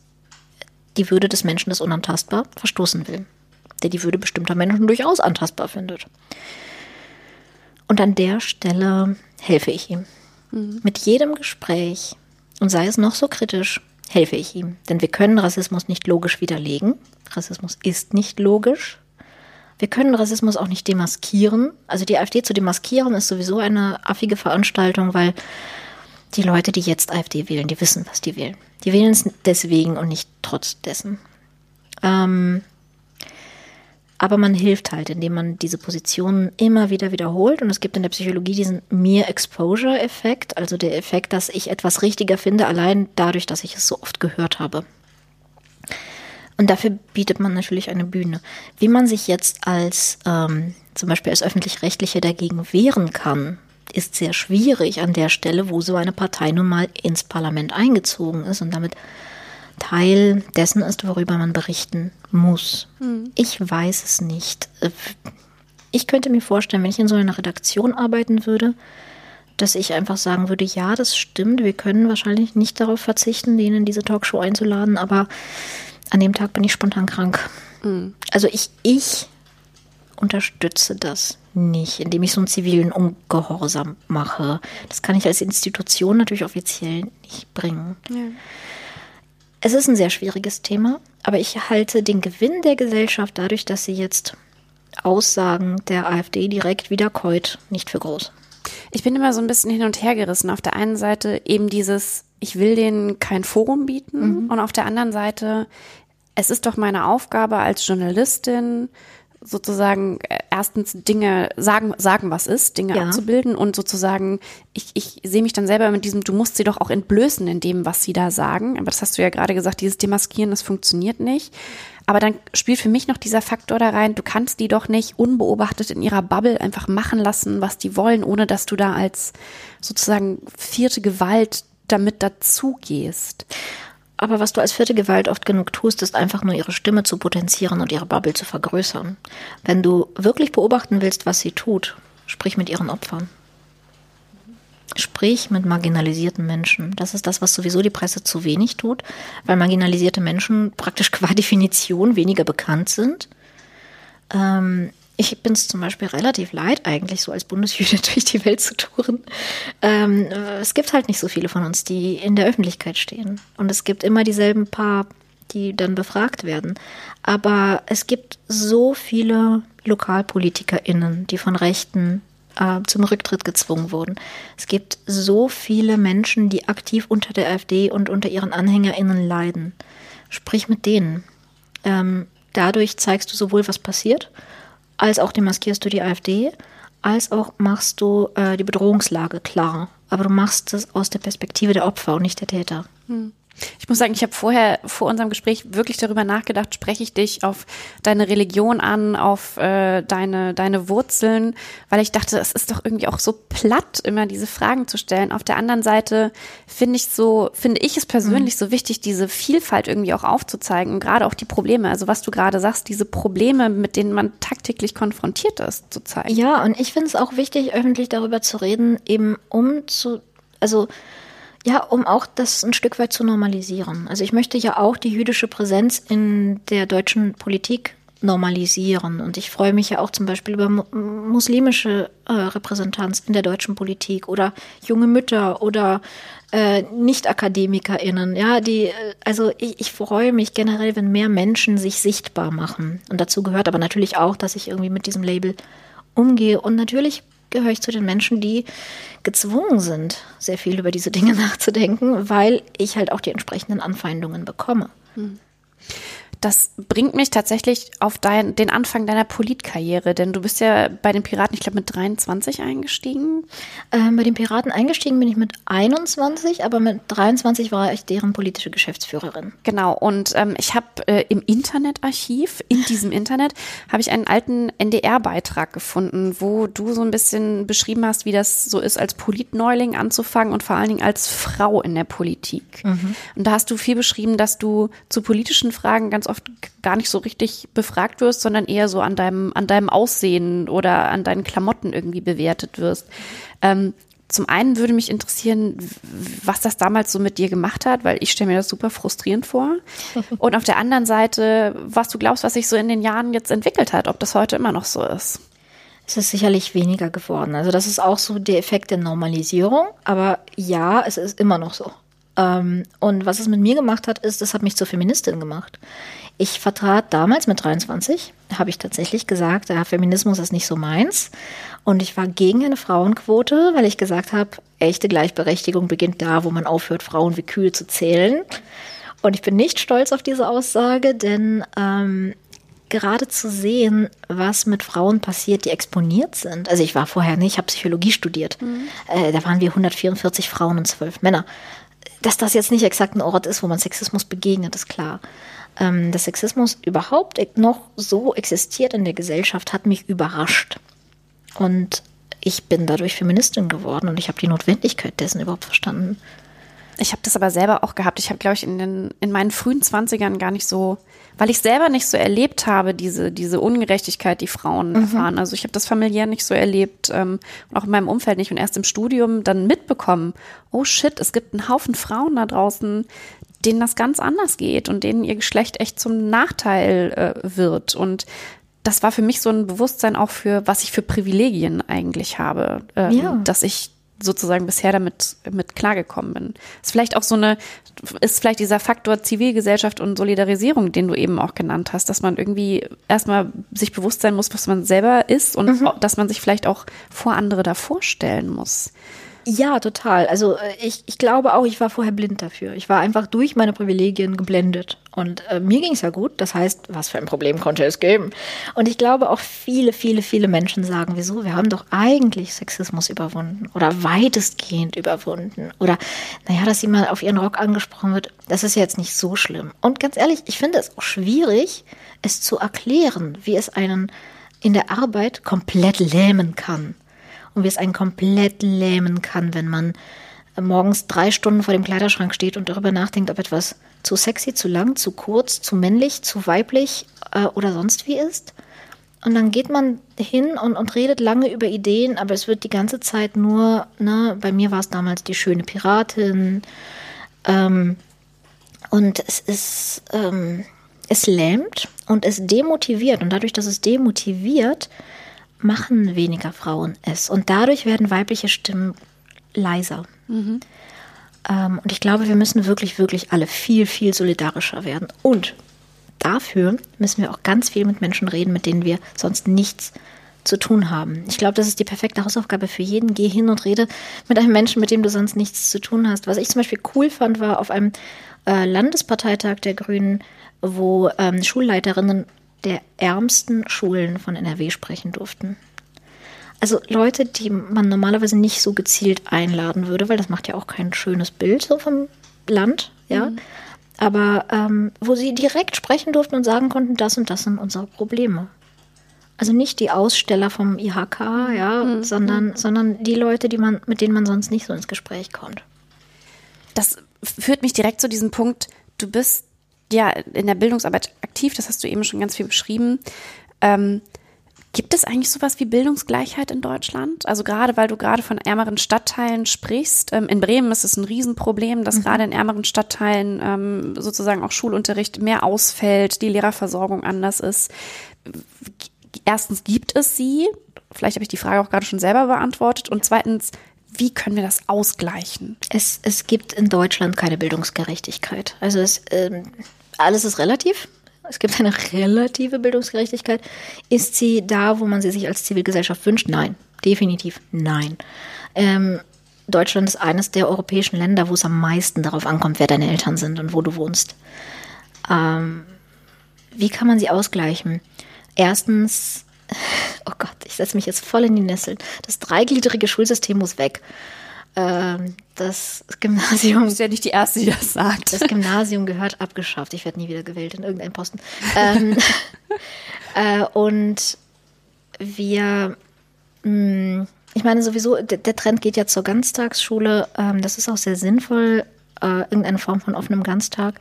die Würde des Menschen ist unantastbar, verstoßen will. der die Würde bestimmter Menschen durchaus antastbar findet. Und an der Stelle helfe ich ihm. Mhm. Mit jedem Gespräch, und sei es noch so kritisch, helfe ich ihm. Denn wir können Rassismus nicht logisch widerlegen. Rassismus ist nicht logisch. Wir können Rassismus auch nicht demaskieren. Also die AfD zu demaskieren ist sowieso eine affige Veranstaltung, weil die Leute, die jetzt AfD wählen, die wissen, was die wählen. Die wählen es deswegen und nicht trotz dessen. Ähm, aber man hilft halt, indem man diese Positionen immer wieder wiederholt. Und es gibt in der Psychologie diesen Mere-Exposure-Effekt, also der Effekt, dass ich etwas richtiger finde, allein dadurch, dass ich es so oft gehört habe. Und dafür bietet man natürlich eine Bühne. Wie man sich jetzt als ähm, zum Beispiel als öffentlich-rechtliche dagegen wehren kann, ist sehr schwierig an der Stelle, wo so eine Partei nun mal ins Parlament eingezogen ist und damit Teil dessen ist, worüber man berichten muss. Hm. Ich weiß es nicht. Ich könnte mir vorstellen, wenn ich in so einer Redaktion arbeiten würde, dass ich einfach sagen würde, ja, das stimmt, wir können wahrscheinlich nicht darauf verzichten, den in diese Talkshow einzuladen, aber an dem Tag bin ich spontan krank. Hm. Also ich, ich unterstütze das nicht, indem ich so einen zivilen Ungehorsam mache. Das kann ich als Institution natürlich offiziell nicht bringen. Ja. Es ist ein sehr schwieriges Thema, aber ich halte den Gewinn der Gesellschaft dadurch, dass sie jetzt Aussagen der AfD direkt wiederkäut, nicht für groß. Ich bin immer so ein bisschen hin und her gerissen. Auf der einen Seite eben dieses, ich will denen kein Forum bieten mhm. und auf der anderen Seite, es ist doch meine Aufgabe als Journalistin, sozusagen äh, erstens Dinge sagen, sagen was ist, Dinge ja. abzubilden und sozusagen, ich, ich sehe mich dann selber mit diesem, du musst sie doch auch entblößen in dem, was sie da sagen. Aber das hast du ja gerade gesagt, dieses Demaskieren, das funktioniert nicht. Aber dann spielt für mich noch dieser Faktor da rein, du kannst die doch nicht unbeobachtet in ihrer Bubble einfach machen lassen, was die wollen, ohne dass du da als sozusagen vierte Gewalt damit dazugehst. Aber was du als vierte Gewalt oft genug tust, ist einfach nur ihre Stimme zu potenzieren und ihre Bubble zu vergrößern. Wenn du wirklich beobachten willst, was sie tut, sprich mit ihren Opfern. Sprich mit marginalisierten Menschen. Das ist das, was sowieso die Presse zu wenig tut, weil marginalisierte Menschen praktisch qua Definition weniger bekannt sind. Ähm, ich bin es zum Beispiel relativ leid, eigentlich so als Bundesjüde durch die Welt zu touren. Ähm, es gibt halt nicht so viele von uns, die in der Öffentlichkeit stehen. Und es gibt immer dieselben paar, die dann befragt werden. Aber es gibt so viele LokalpolitikerInnen, die von Rechten äh, zum Rücktritt gezwungen wurden. Es gibt so viele Menschen, die aktiv unter der AfD und unter ihren AnhängerInnen leiden. Sprich mit denen. Ähm, dadurch zeigst du sowohl, was passiert, als auch demaskierst du die AfD, als auch machst du äh, die Bedrohungslage klar. Aber du machst es aus der Perspektive der Opfer und nicht der Täter. Hm. Ich muss sagen, ich habe vorher vor unserem Gespräch wirklich darüber nachgedacht, spreche ich dich auf deine Religion an, auf äh, deine, deine Wurzeln, weil ich dachte, es ist doch irgendwie auch so platt, immer diese Fragen zu stellen. Auf der anderen Seite finde ich so, finde ich es persönlich mhm. so wichtig, diese Vielfalt irgendwie auch aufzuzeigen und gerade auch die Probleme, also was du gerade sagst, diese Probleme, mit denen man tagtäglich konfrontiert ist, zu zeigen. Ja, und ich finde es auch wichtig, öffentlich darüber zu reden, eben um zu, also ja, um auch das ein Stück weit zu normalisieren. Also ich möchte ja auch die jüdische Präsenz in der deutschen Politik normalisieren. Und ich freue mich ja auch zum Beispiel über muslimische äh, Repräsentanz in der deutschen Politik oder junge Mütter oder äh, Nicht-AkademikerInnen. Ja, die, äh, also ich, ich freue mich generell, wenn mehr Menschen sich sichtbar machen. Und dazu gehört aber natürlich auch, dass ich irgendwie mit diesem Label umgehe. Und natürlich gehöre ich zu den Menschen, die gezwungen sind, sehr viel über diese Dinge nachzudenken, weil ich halt auch die entsprechenden Anfeindungen bekomme. Hm. Das bringt mich tatsächlich auf dein, den Anfang deiner Politkarriere, denn du bist ja bei den Piraten, ich glaube, mit 23 eingestiegen. Ähm, bei den Piraten eingestiegen bin ich mit 21, aber mit 23 war ich deren politische Geschäftsführerin. Genau, und ähm, ich habe äh, im Internetarchiv, in diesem Internet, habe ich einen alten NDR-Beitrag gefunden, wo du so ein bisschen beschrieben hast, wie das so ist, als Politneuling anzufangen und vor allen Dingen als Frau in der Politik. Mhm. Und da hast du viel beschrieben, dass du zu politischen Fragen ganz oft gar nicht so richtig befragt wirst, sondern eher so an deinem, an deinem Aussehen oder an deinen Klamotten irgendwie bewertet wirst. Ähm, zum einen würde mich interessieren, was das damals so mit dir gemacht hat, weil ich stelle mir das super frustrierend vor. Und auf der anderen Seite, was du glaubst, was sich so in den Jahren jetzt entwickelt hat, ob das heute immer noch so ist. Es ist sicherlich weniger geworden. Also das ist auch so der Effekt der Normalisierung. Aber ja, es ist immer noch so. Ähm, und was es mit mir gemacht hat, ist, es hat mich zur Feministin gemacht. Ich vertrat damals mit 23, habe ich tatsächlich gesagt, ja, Feminismus ist nicht so meins. Und ich war gegen eine Frauenquote, weil ich gesagt habe, echte Gleichberechtigung beginnt da, wo man aufhört, Frauen wie Kühe zu zählen. Und ich bin nicht stolz auf diese Aussage, denn ähm, gerade zu sehen, was mit Frauen passiert, die exponiert sind. Also ich war vorher nicht, ich habe Psychologie studiert. Mhm. Äh, da waren wir 144 Frauen und 12 Männer. Dass das jetzt nicht exakt ein Ort ist, wo man Sexismus begegnet, ist klar ähm, dass Sexismus überhaupt noch so existiert in der Gesellschaft, hat mich überrascht. Und ich bin dadurch Feministin geworden und ich habe die Notwendigkeit dessen überhaupt verstanden. Ich habe das aber selber auch gehabt. Ich habe, glaube ich, in, den, in meinen frühen Zwanzigern gar nicht so, weil ich selber nicht so erlebt habe, diese, diese Ungerechtigkeit, die Frauen mhm. erfahren. Also ich habe das familiär nicht so erlebt ähm, und auch in meinem Umfeld nicht und erst im Studium dann mitbekommen, oh shit, es gibt einen Haufen Frauen da draußen, denen das ganz anders geht und denen ihr Geschlecht echt zum Nachteil äh, wird. Und das war für mich so ein Bewusstsein auch für, was ich für Privilegien eigentlich habe, äh, ja. dass ich sozusagen bisher damit mit klargekommen bin. Ist vielleicht auch so eine, ist vielleicht dieser Faktor Zivilgesellschaft und Solidarisierung, den du eben auch genannt hast, dass man irgendwie erstmal sich bewusst sein muss, was man selber ist und mhm. dass man sich vielleicht auch vor andere da vorstellen muss. Ja, total. Also äh, ich, ich glaube auch, ich war vorher blind dafür. Ich war einfach durch meine Privilegien geblendet. Und äh, mir ging es ja gut. Das heißt, was für ein Problem konnte es geben? Und ich glaube auch viele, viele, viele Menschen sagen, wieso? Wir haben doch eigentlich Sexismus überwunden oder weitestgehend überwunden. Oder, naja, dass jemand auf ihren Rock angesprochen wird, das ist jetzt nicht so schlimm. Und ganz ehrlich, ich finde es auch schwierig, es zu erklären, wie es einen in der Arbeit komplett lähmen kann und wie es einen komplett lähmen kann, wenn man morgens drei Stunden vor dem Kleiderschrank steht und darüber nachdenkt, ob etwas zu sexy, zu lang, zu kurz, zu männlich, zu weiblich äh, oder sonst wie ist. Und dann geht man hin und, und redet lange über Ideen, aber es wird die ganze Zeit nur, ne, bei mir war es damals die schöne Piratin. Ähm, und es ist, ähm, es lähmt und es demotiviert. Und dadurch, dass es demotiviert, machen weniger Frauen es. Und dadurch werden weibliche Stimmen leiser. Mhm. Ähm, und ich glaube, wir müssen wirklich, wirklich alle viel, viel solidarischer werden. Und dafür müssen wir auch ganz viel mit Menschen reden, mit denen wir sonst nichts zu tun haben. Ich glaube, das ist die perfekte Hausaufgabe für jeden. Geh hin und rede mit einem Menschen, mit dem du sonst nichts zu tun hast. Was ich zum Beispiel cool fand, war auf einem äh, Landesparteitag der Grünen, wo ähm, Schulleiterinnen der ärmsten Schulen von NRW sprechen durften. Also Leute, die man normalerweise nicht so gezielt einladen würde, weil das macht ja auch kein schönes Bild so vom Land, ja. Mhm. Aber ähm, wo sie direkt sprechen durften und sagen konnten, das und das sind unsere Probleme. Also nicht die Aussteller vom IHK, ja, mhm. sondern, sondern die Leute, die man, mit denen man sonst nicht so ins Gespräch kommt. Das führt mich direkt zu diesem Punkt, du bist ja in der Bildungsarbeit aktiv, das hast du eben schon ganz viel beschrieben. Ähm, gibt es eigentlich sowas wie Bildungsgleichheit in Deutschland? Also gerade weil du gerade von ärmeren Stadtteilen sprichst. Ähm, in Bremen ist es ein Riesenproblem, dass mhm. gerade in ärmeren Stadtteilen ähm, sozusagen auch Schulunterricht mehr ausfällt, die Lehrerversorgung anders ist. Erstens gibt es sie. Vielleicht habe ich die Frage auch gerade schon selber beantwortet. Und zweitens, wie können wir das ausgleichen? Es, es gibt in Deutschland keine Bildungsgerechtigkeit. Also es, ähm, alles ist relativ. Es gibt eine relative Bildungsgerechtigkeit. Ist sie da, wo man sie sich als Zivilgesellschaft wünscht? Nein, definitiv nein. Ähm, Deutschland ist eines der europäischen Länder, wo es am meisten darauf ankommt, wer deine Eltern sind und wo du wohnst. Ähm, wie kann man sie ausgleichen? Erstens, oh Gott, ich setze mich jetzt voll in die Nesseln. Das dreigliedrige Schulsystem muss weg. Ähm, das Gymnasium. Du bist ja nicht die Erste, die das sagt. Das Gymnasium gehört abgeschafft. Ich werde nie wieder gewählt in irgendeinem Posten. ähm, äh, und wir, mh, mm, ich meine sowieso, der, der, Trend geht ja zur Ganztagsschule. Ähm, das ist auch sehr sinnvoll, äh, irgendeine Form von offenem Ganztag.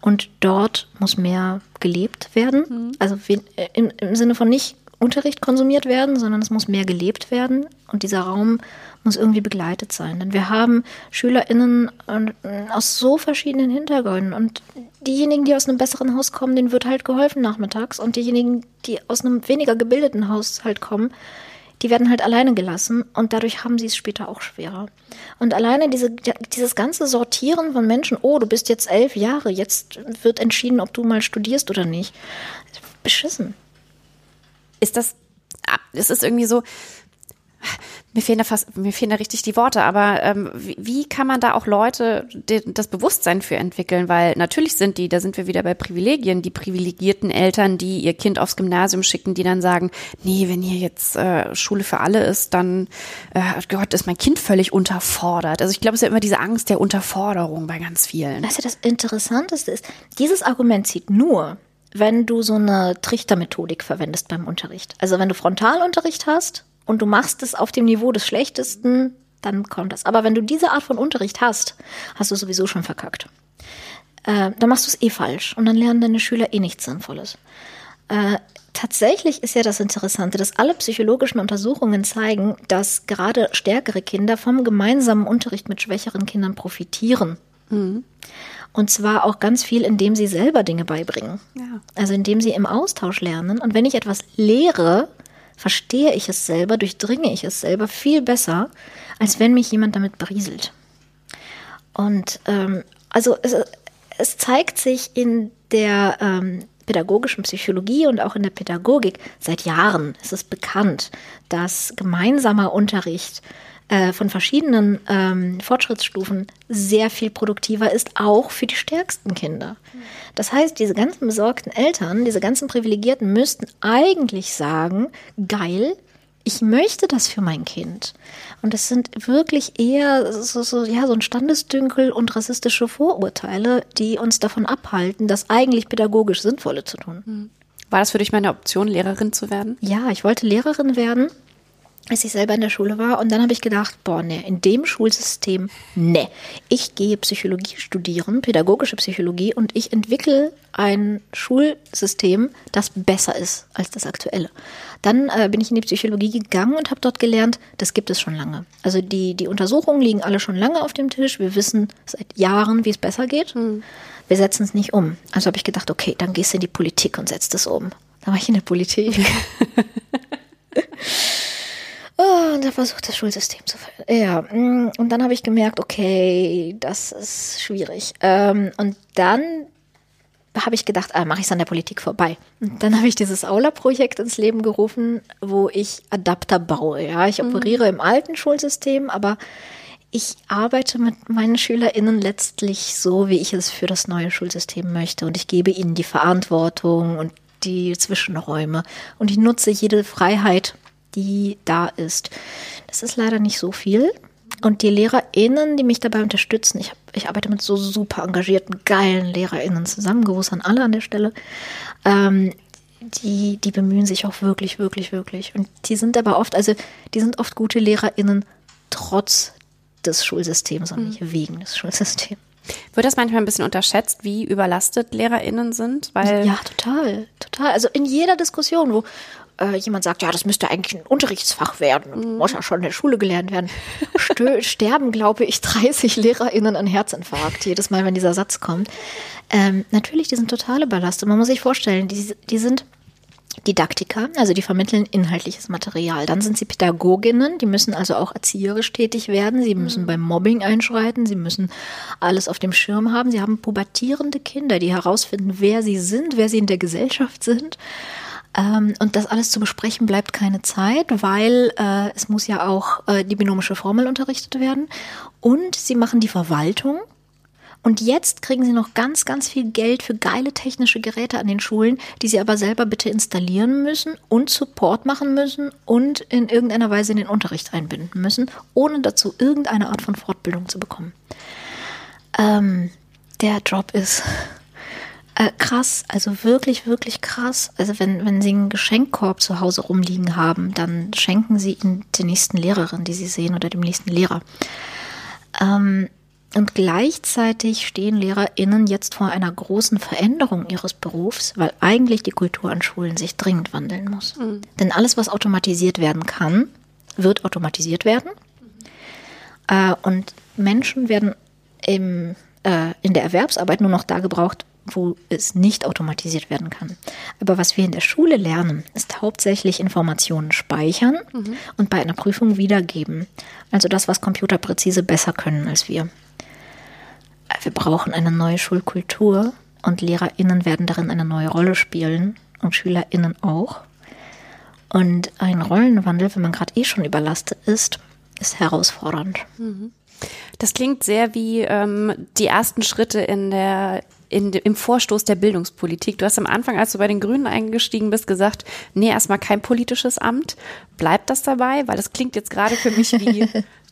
Und dort muss mehr gelebt werden. Mhm. Also äh, im, im Sinne von nicht Unterricht konsumiert werden, sondern es muss mehr gelebt werden und dieser Raum muss irgendwie begleitet sein. Denn wir haben SchülerInnen äh, aus so verschiedenen Hintergründen und diejenigen, die aus einem besseren Haus kommen, denen wird halt geholfen nachmittags und diejenigen, die aus einem weniger gebildeten Haushalt kommen, die werden halt alleine gelassen und dadurch haben sie es später auch schwerer. Und alleine diese, dieses ganze Sortieren von Menschen, oh, du bist jetzt elf Jahre, jetzt wird entschieden, ob du mal studierst oder nicht. Beschissen. Ist das, ah, ist es irgendwie so, mir fehlen da fast, mir fehlen da richtig die Worte, aber ähm, wie, wie kann man da auch Leute das Bewusstsein für entwickeln? Weil natürlich sind die, da sind wir wieder bei Privilegien, die privilegierten Eltern, die ihr Kind aufs Gymnasium schicken, die dann sagen, nee, wenn hier jetzt äh, Schule für alle ist, dann äh, Gott, ist mein Kind völlig unterfordert. Also ich glaube, es ist ja immer diese Angst der Unterforderung bei ganz vielen. Also das Interessanteste ist, dieses Argument zieht nur, wenn du so eine Trichtermethodik verwendest beim Unterricht. Also wenn du Frontalunterricht hast und du machst es auf dem Niveau des Schlechtesten, dann kommt das. Aber wenn du diese Art von Unterricht hast, hast du sowieso schon verkackt. Äh, dann machst du es eh falsch und dann lernen deine Schüler eh nichts Sinnvolles. Äh, tatsächlich ist ja das Interessante, dass alle psychologischen Untersuchungen zeigen, dass gerade stärkere Kinder vom gemeinsamen Unterricht mit schwächeren Kindern profitieren. Mhm. Und zwar auch ganz viel, indem sie selber Dinge beibringen. Ja. Also indem sie im Austausch lernen. Und wenn ich etwas lehre, verstehe ich es selber, durchdringe ich es selber viel besser, als wenn mich jemand damit berieselt. Und ähm, also es, es, zeigt sich in der ähm, pädagogischen Psychologie und auch in der Pädagogik seit Jahren. Es ist bekannt, dass gemeinsamer Unterricht äh, von verschiedenen ähm, Fortschrittsstufen sehr viel produktiver ist, auch für die stärksten Kinder. Das heißt, diese ganzen besorgten Eltern, diese ganzen Privilegierten müssten eigentlich sagen, geil, ich möchte das für mein Kind. Und das sind wirklich eher so, so, ja, so ein Standesdünkel und rassistische Vorurteile, die uns davon abhalten, das eigentlich pädagogisch Sinnvolle zu tun. War das für dich meine Option, Lehrerin zu werden? Ja, ich wollte Lehrerin werden als ich selber in der Schule war. Und dann habe ich gedacht, boah, ne, in dem Schulsystem, ne. Ich gehe Psychologie studieren, pädagogische Psychologie, und ich entwickle ein Schulsystem, das besser ist als das aktuelle. Dann äh, bin ich in die Psychologie gegangen und habe dort gelernt, das gibt es schon lange. Also die, die Untersuchungen liegen alle schon lange auf dem Tisch. Wir wissen seit Jahren, wie es besser geht. Hm. Wir setzen es nicht um. Also habe ich gedacht, okay, dann gehst du in die Politik und setzt es um. Dann war ich in der Politik. Und er versucht das Schulsystem zu verändern. Ja, mm, und dann habe ich gemerkt, okay, das ist schwierig. Ähm, und dann habe ich gedacht, ah, mache ich es an der Politik vorbei. Und dann habe ich dieses Aula-Projekt ins Leben gerufen, wo ich Adapter baue. Ja, ich mhm. operiere im alten Schulsystem, aber ich arbeite mit meinen SchülerInnen letztlich so, wie ich es für das neue Schulsystem möchte. Und ich gebe ihnen die Verantwortung und die Zwischenräume. Und ich nutze jede Freiheit, die da ist. Das ist leider nicht so viel. Und die LehrerInnen, die mich dabei unterstützen, ich, hab, ich arbeite mit so super engagierten, geilen LehrerInnen zusammen, Gruß an alle an der Stelle, ähm, die, die bemühen sich auch wirklich, wirklich, wirklich. Und die sind aber oft, also die sind oft gute LehrerInnen trotz des Schulsystems und nicht mhm. wegen des Schulsystems. Wird das manchmal ein bisschen unterschätzt, wie überlastet LehrerInnen sind? Weil ja, total, total. Also in jeder Diskussion, wo, äh, jemand sagt, ja, das müsste eigentlich ein Unterrichtsfach werden, mhm. muss ja schon in der Schule gelernt werden, sterben, glaube ich, 30 LehrerInnen an Herzinfarkt, jedes Mal, wenn dieser Satz kommt. Ähm, natürlich, die sind total überlastet. Man muss sich vorstellen, die, die sind Didaktiker, also die vermitteln inhaltliches Material. Dann sind sie Pädagoginnen, die müssen also auch erzieherisch tätig werden. Sie müssen mhm. beim Mobbing einschreiten, sie müssen alles auf dem Schirm haben. Sie haben pubertierende Kinder, die herausfinden, wer sie sind, wer sie in der Gesellschaft sind. Ähm, und das alles zu besprechen bleibt keine Zeit, weil äh, es muss ja auch äh, die binomische Formel unterrichtet werden. Und sie machen die Verwaltung. Und jetzt kriegen sie noch ganz, ganz viel Geld für geile technische Geräte an den Schulen, die sie aber selber bitte installieren müssen und Support machen müssen und in irgendeiner Weise in den Unterricht einbinden müssen, ohne dazu irgendeine Art von Fortbildung zu bekommen. Ähm, der Job ist äh, krass, also wirklich, wirklich krass. Also wenn, wenn Sie einen Geschenkkorb zu Hause rumliegen haben, dann schenken Sie ihn der nächsten Lehrerin, die Sie sehen, oder dem nächsten Lehrer. Ähm, Und gleichzeitig stehen LehrerInnen jetzt vor einer großen Veränderung ihres Berufs, weil eigentlich die Kultur an Schulen sich dringend wandeln muss. Mhm. Denn alles, was automatisiert werden kann, wird automatisiert werden. Mhm. Äh, und Menschen werden im, äh, in der Erwerbsarbeit nur noch da gebraucht, wo es nicht automatisiert werden kann. Aber was wir in der Schule lernen, ist hauptsächlich Informationen speichern mhm. und bei einer Prüfung wiedergeben. Also das, was Computer präzise besser können als wir. Wir brauchen eine neue Schulkultur und LehrerInnen werden darin eine neue Rolle spielen und SchülerInnen auch. Und ein Rollenwandel, wenn man gerade eh schon überlastet ist, ist herausfordernd. Mhm. Das klingt sehr wie ähm, die ersten Schritte in der in, im Vorstoß der Bildungspolitik. Du hast am Anfang, als du bei den Grünen eingestiegen bist, gesagt, nee, erstmal kein politisches Amt. Bleibt das dabei? Weil das klingt jetzt gerade für mich wie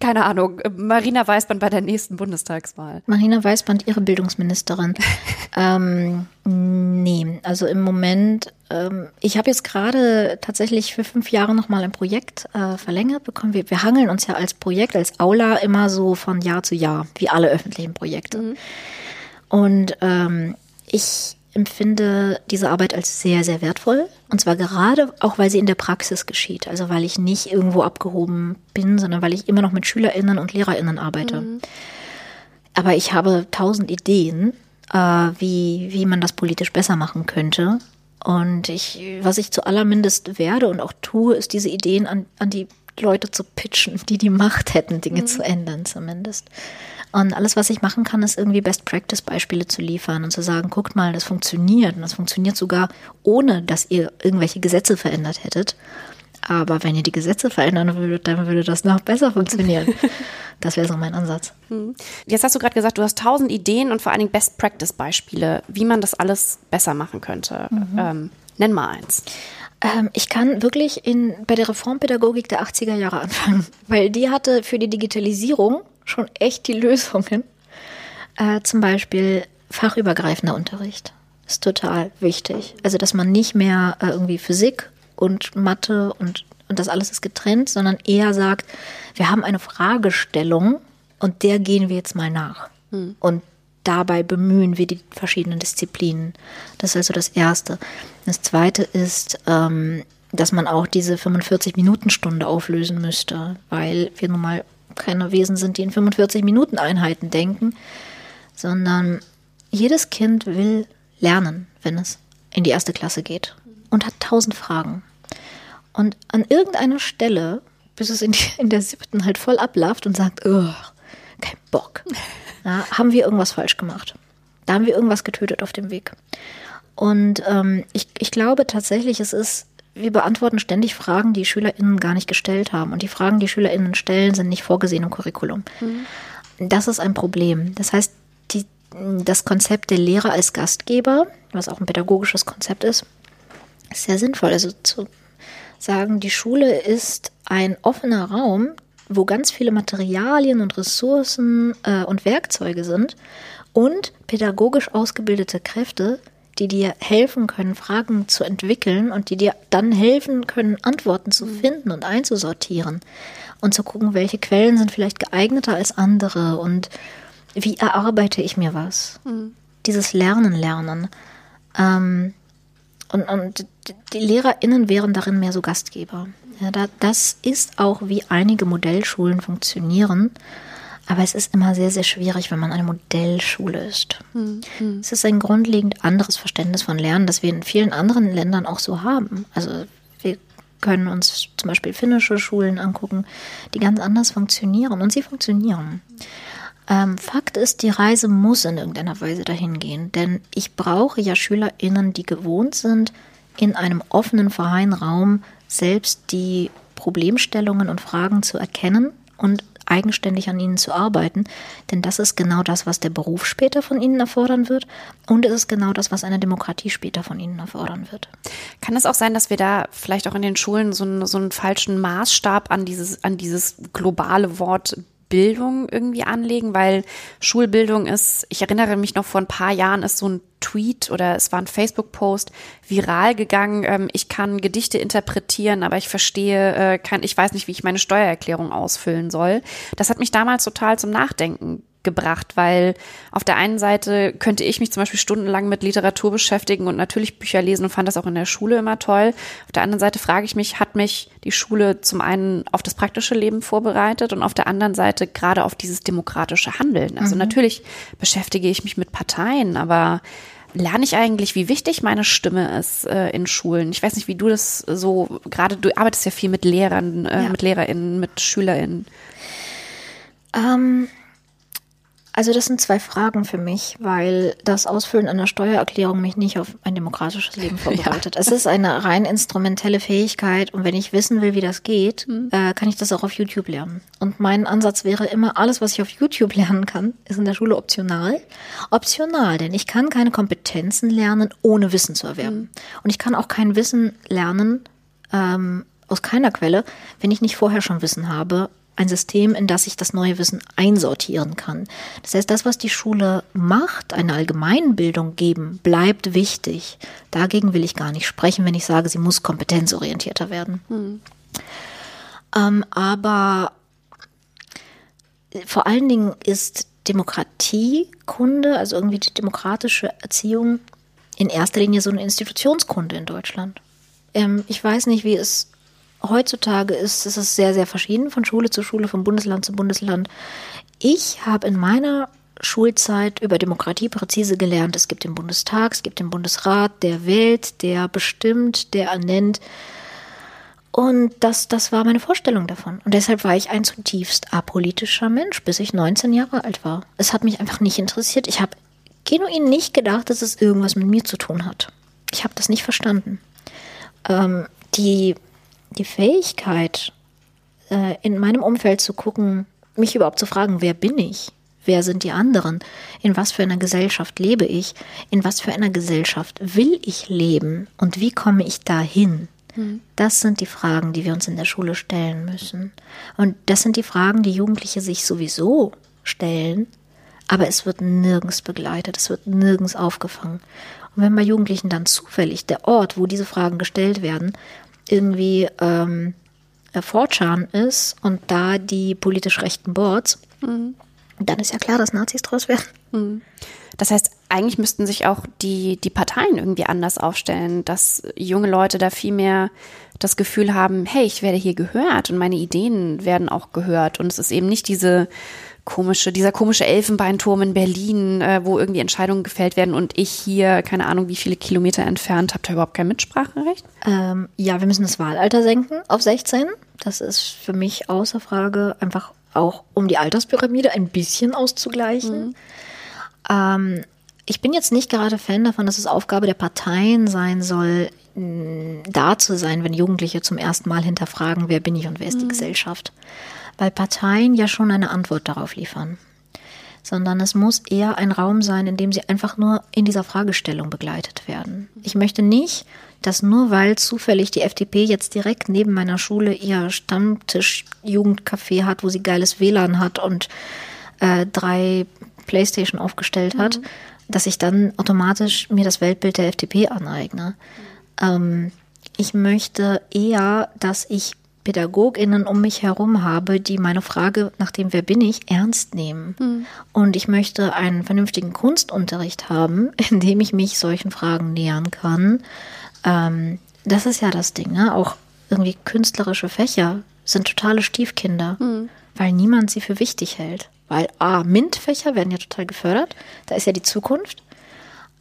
keine Ahnung, Marina Weißband bei der nächsten Bundestagswahl. Marina Weißband, ihre Bildungsministerin. ähm, nee, also im Moment, ähm, ich habe jetzt gerade tatsächlich für fünf Jahre nochmal ein Projekt äh, verlängert bekommen. Wir, wir hangeln uns ja als Projekt, als Aula immer so von Jahr zu Jahr, wie alle öffentlichen Projekte. Mhm. Und ähm, ich empfinde diese Arbeit als sehr, sehr wertvoll. Und zwar gerade auch, weil sie in der Praxis geschieht. Also weil ich nicht irgendwo abgehoben bin, sondern weil ich immer noch mit SchülerInnen und LehrerInnen arbeite. Mhm. Aber ich habe tausend Ideen, äh, wie, wie man das politisch besser machen könnte. Und ich, was ich zu allermindest werde und auch tue, ist diese Ideen an, an die Leute zu pitchen, die die Macht hätten, Dinge mhm. zu ändern zumindest. Und alles, was ich machen kann, ist irgendwie Best-Practice-Beispiele zu liefern und zu sagen, guckt mal, das funktioniert. Und das funktioniert sogar, ohne dass ihr irgendwelche Gesetze verändert hättet. Aber wenn ihr die Gesetze verändern würdet, dann würde das noch besser funktionieren. Das wäre so mein Ansatz. Hm. Jetzt hast du gerade gesagt, du hast tausend Ideen und vor allen Dingen Best-Practice-Beispiele, wie man das alles besser machen könnte. Mhm. Ähm, nenn mal eins. Ähm, ich kann wirklich in, bei der Reformpädagogik der 80er Jahre anfangen, weil die hatte für die Digitalisierung schon echt die Lösungen. Äh, zum Beispiel fachübergreifender Unterricht ist total wichtig. Also, dass man nicht mehr äh, irgendwie Physik und Mathe und, und das alles ist getrennt, sondern eher sagt, wir haben eine Fragestellung und der gehen wir jetzt mal nach. Hm. Und dabei bemühen wir die verschiedenen Disziplinen. Das ist also das Erste. Das Zweite ist, ähm, dass man auch diese 45-Minuten-Stunde auflösen müsste, weil wir nun mal keine Wesen sind, die in 45 Minuten Einheiten denken, sondern jedes Kind will lernen, wenn es in die erste Klasse geht und hat tausend Fragen. Und an irgendeiner Stelle, bis es in, die, in der siebten halt voll ablauft und sagt, kein Bock, ja, haben wir irgendwas falsch gemacht. Da haben wir irgendwas getötet auf dem Weg. Und ähm, ich, ich glaube tatsächlich, es ist wir beantworten ständig Fragen, die SchülerInnen gar nicht gestellt haben. Und die Fragen, die SchülerInnen stellen, sind nicht vorgesehen im Curriculum. Mhm. Das ist ein Problem. Das heißt, die, das Konzept der Lehrer als Gastgeber, was auch ein pädagogisches Konzept ist, ist sehr sinnvoll. Also zu sagen, die Schule ist ein offener Raum, wo ganz viele Materialien und Ressourcen äh, und Werkzeuge sind und pädagogisch ausgebildete Kräfte, die dir helfen können, Fragen zu entwickeln und die dir dann helfen können, Antworten zu mhm. finden und einzusortieren und zu gucken, welche Quellen sind vielleicht geeigneter als andere und wie erarbeite ich mir was. Mhm. Dieses Lernen, Lernen. Ähm, und, und die LehrerInnen wären darin mehr so Gastgeber. Ja, da, das ist auch, wie einige Modellschulen funktionieren. Aber es ist immer sehr, sehr schwierig, wenn man eine Modellschule ist. Mhm. Es ist ein grundlegend anderes Verständnis von Lernen, das wir in vielen anderen Ländern auch so haben. Also wir können uns zum Beispiel finnische Schulen angucken, die ganz anders funktionieren. Und sie funktionieren. Ähm, Fakt ist, die Reise muss in irgendeiner Weise dahin gehen. Denn ich brauche ja SchülerInnen, die gewohnt sind, in einem offenen, freien Raum selbst die Problemstellungen und Fragen zu erkennen und eigenständig an ihnen zu arbeiten. Denn das ist genau das, was der Beruf später von ihnen erfordern wird. Und es ist genau das, was eine Demokratie später von ihnen erfordern wird. Kann es auch sein, dass wir da vielleicht auch in den Schulen so einen, so einen falschen Maßstab an dieses, an dieses globale Wort Bildung irgendwie anlegen, weil Schulbildung ist, ich erinnere mich noch vor ein paar Jahren ist so ein Tweet oder es war ein Facebook-Post viral gegangen. Ähm, ich kann Gedichte interpretieren, aber ich verstehe, äh, kann, ich weiß nicht, wie ich meine Steuererklärung ausfüllen soll. Das hat mich damals total zum Nachdenken gebracht, weil auf der einen Seite könnte ich mich zum Beispiel stundenlang mit Literatur beschäftigen und natürlich Bücher lesen und fand das auch in der Schule immer toll. Auf der anderen Seite frage ich mich, hat mich die Schule zum einen auf das praktische Leben vorbereitet und auf der anderen Seite gerade auf dieses demokratische Handeln? Also mhm. natürlich beschäftige ich mich mit Parteien, aber lerne ich eigentlich, wie wichtig meine Stimme ist äh, in Schulen? Ich weiß nicht, wie du das so, gerade du arbeitest ja viel mit Lehrern, äh, ja. mit LehrerInnen, mit SchülerInnen. Ähm, also das sind zwei Fragen für mich, weil das Ausfüllen einer Steuererklärung mich nicht auf ein demokratisches Leben vorbereitet. Ja. Es ist eine rein instrumentelle Fähigkeit und wenn ich wissen will, wie das geht, mhm. äh, kann ich das auch auf YouTube lernen. Und mein Ansatz wäre immer, alles, was ich auf YouTube lernen kann, ist in der Schule optional. Optional, denn ich kann keine Kompetenzen lernen, ohne Wissen zu erwerben. Mhm. Und ich kann auch kein Wissen lernen, ähm, aus keiner Quelle, wenn ich nicht vorher schon Wissen habe, ein System, in das ich das neue Wissen einsortieren kann. Das heißt, das, was die Schule macht, eine Allgemeinbildung geben, bleibt wichtig. Dagegen will ich gar nicht sprechen, wenn ich sage, sie muss kompetenzorientierter werden. Hm. Ähm, aber vor allen Dingen ist Demokratiekunde, also irgendwie die demokratische Erziehung, in erster Linie so eine Institutionskunde in Deutschland. Ähm, ich weiß nicht, wie es heutzutage ist, ist es sehr, sehr verschieden von Schule zu Schule, von Bundesland zu Bundesland. Ich habe in meiner Schulzeit über Demokratie präzise gelernt. Es gibt den Bundestag, es gibt den Bundesrat, der wählt, der bestimmt, der ernennt. Und das, das war meine Vorstellung davon. Und deshalb war ich ein zutiefst apolitischer Mensch, bis ich 19 Jahre alt war. Es hat mich einfach nicht interessiert. Ich habe genuin nicht gedacht, dass es irgendwas mit mir zu tun hat. Ich habe das nicht verstanden. Ähm, die die Fähigkeit, äh, in meinem Umfeld zu gucken, mich überhaupt zu fragen, wer bin ich? Wer sind die anderen? In was für einer Gesellschaft lebe ich? In was für einer Gesellschaft will ich leben? Und wie komme ich dahin? Hm. Das sind die Fragen, die wir uns in der Schule stellen müssen. Und das sind die Fragen, die Jugendliche sich sowieso stellen, aber es wird nirgends begleitet, es wird nirgends aufgefangen. Und wenn bei Jugendlichen dann zufällig der Ort, wo diese Fragen gestellt werden, irgendwie ähm, 4 ist und da die politisch rechten Boards, mhm. dann ist ja klar, dass Nazis draus werden. Mhm. Das heißt, eigentlich müssten sich auch die, die Parteien irgendwie anders aufstellen, dass junge Leute da viel mehr das Gefühl haben, hey, ich werde hier gehört und meine Ideen werden auch gehört. Und es ist eben nicht diese komische, dieser komische Elfenbeinturm in Berlin, äh, wo irgendwie Entscheidungen gefällt werden und ich hier, keine Ahnung, wie viele Kilometer entfernt, habe da überhaupt kein Mitspracherecht? Ähm, ja, wir müssen das Wahlalter senken auf 16. Das ist für mich außer Frage einfach auch, um die Alterspyramide ein bisschen auszugleichen. Mhm. Ähm, ich bin jetzt nicht gerade Fan davon, dass es Aufgabe der Parteien sein soll, da zu sein, wenn Jugendliche zum ersten Mal hinterfragen, wer bin ich und wer ist mhm. die Gesellschaft weil Parteien ja schon eine Antwort darauf liefern, sondern es muss eher ein Raum sein, in dem sie einfach nur in dieser Fragestellung begleitet werden. Ich möchte nicht, dass nur weil zufällig die FDP jetzt direkt neben meiner Schule ihr Stammtisch-Jugendcafé hat, wo sie geiles WLAN hat und äh, drei Playstation aufgestellt hat, mhm. dass ich dann automatisch mir das Weltbild der FDP aneigne. Mhm. Ähm, ich möchte eher, dass ich PädagogInnen um mich herum habe, die meine Frage nach dem Wer bin ich ernst nehmen. Mhm. Und ich möchte einen vernünftigen Kunstunterricht haben, in dem ich mich solchen Fragen nähern kann. Ähm, das ist ja das Ding, ne? Auch irgendwie künstlerische Fächer sind totale Stiefkinder, mhm. weil niemand sie für wichtig hält. Weil A, MINT-Fächer werden ja total gefördert, da ist ja die Zukunft.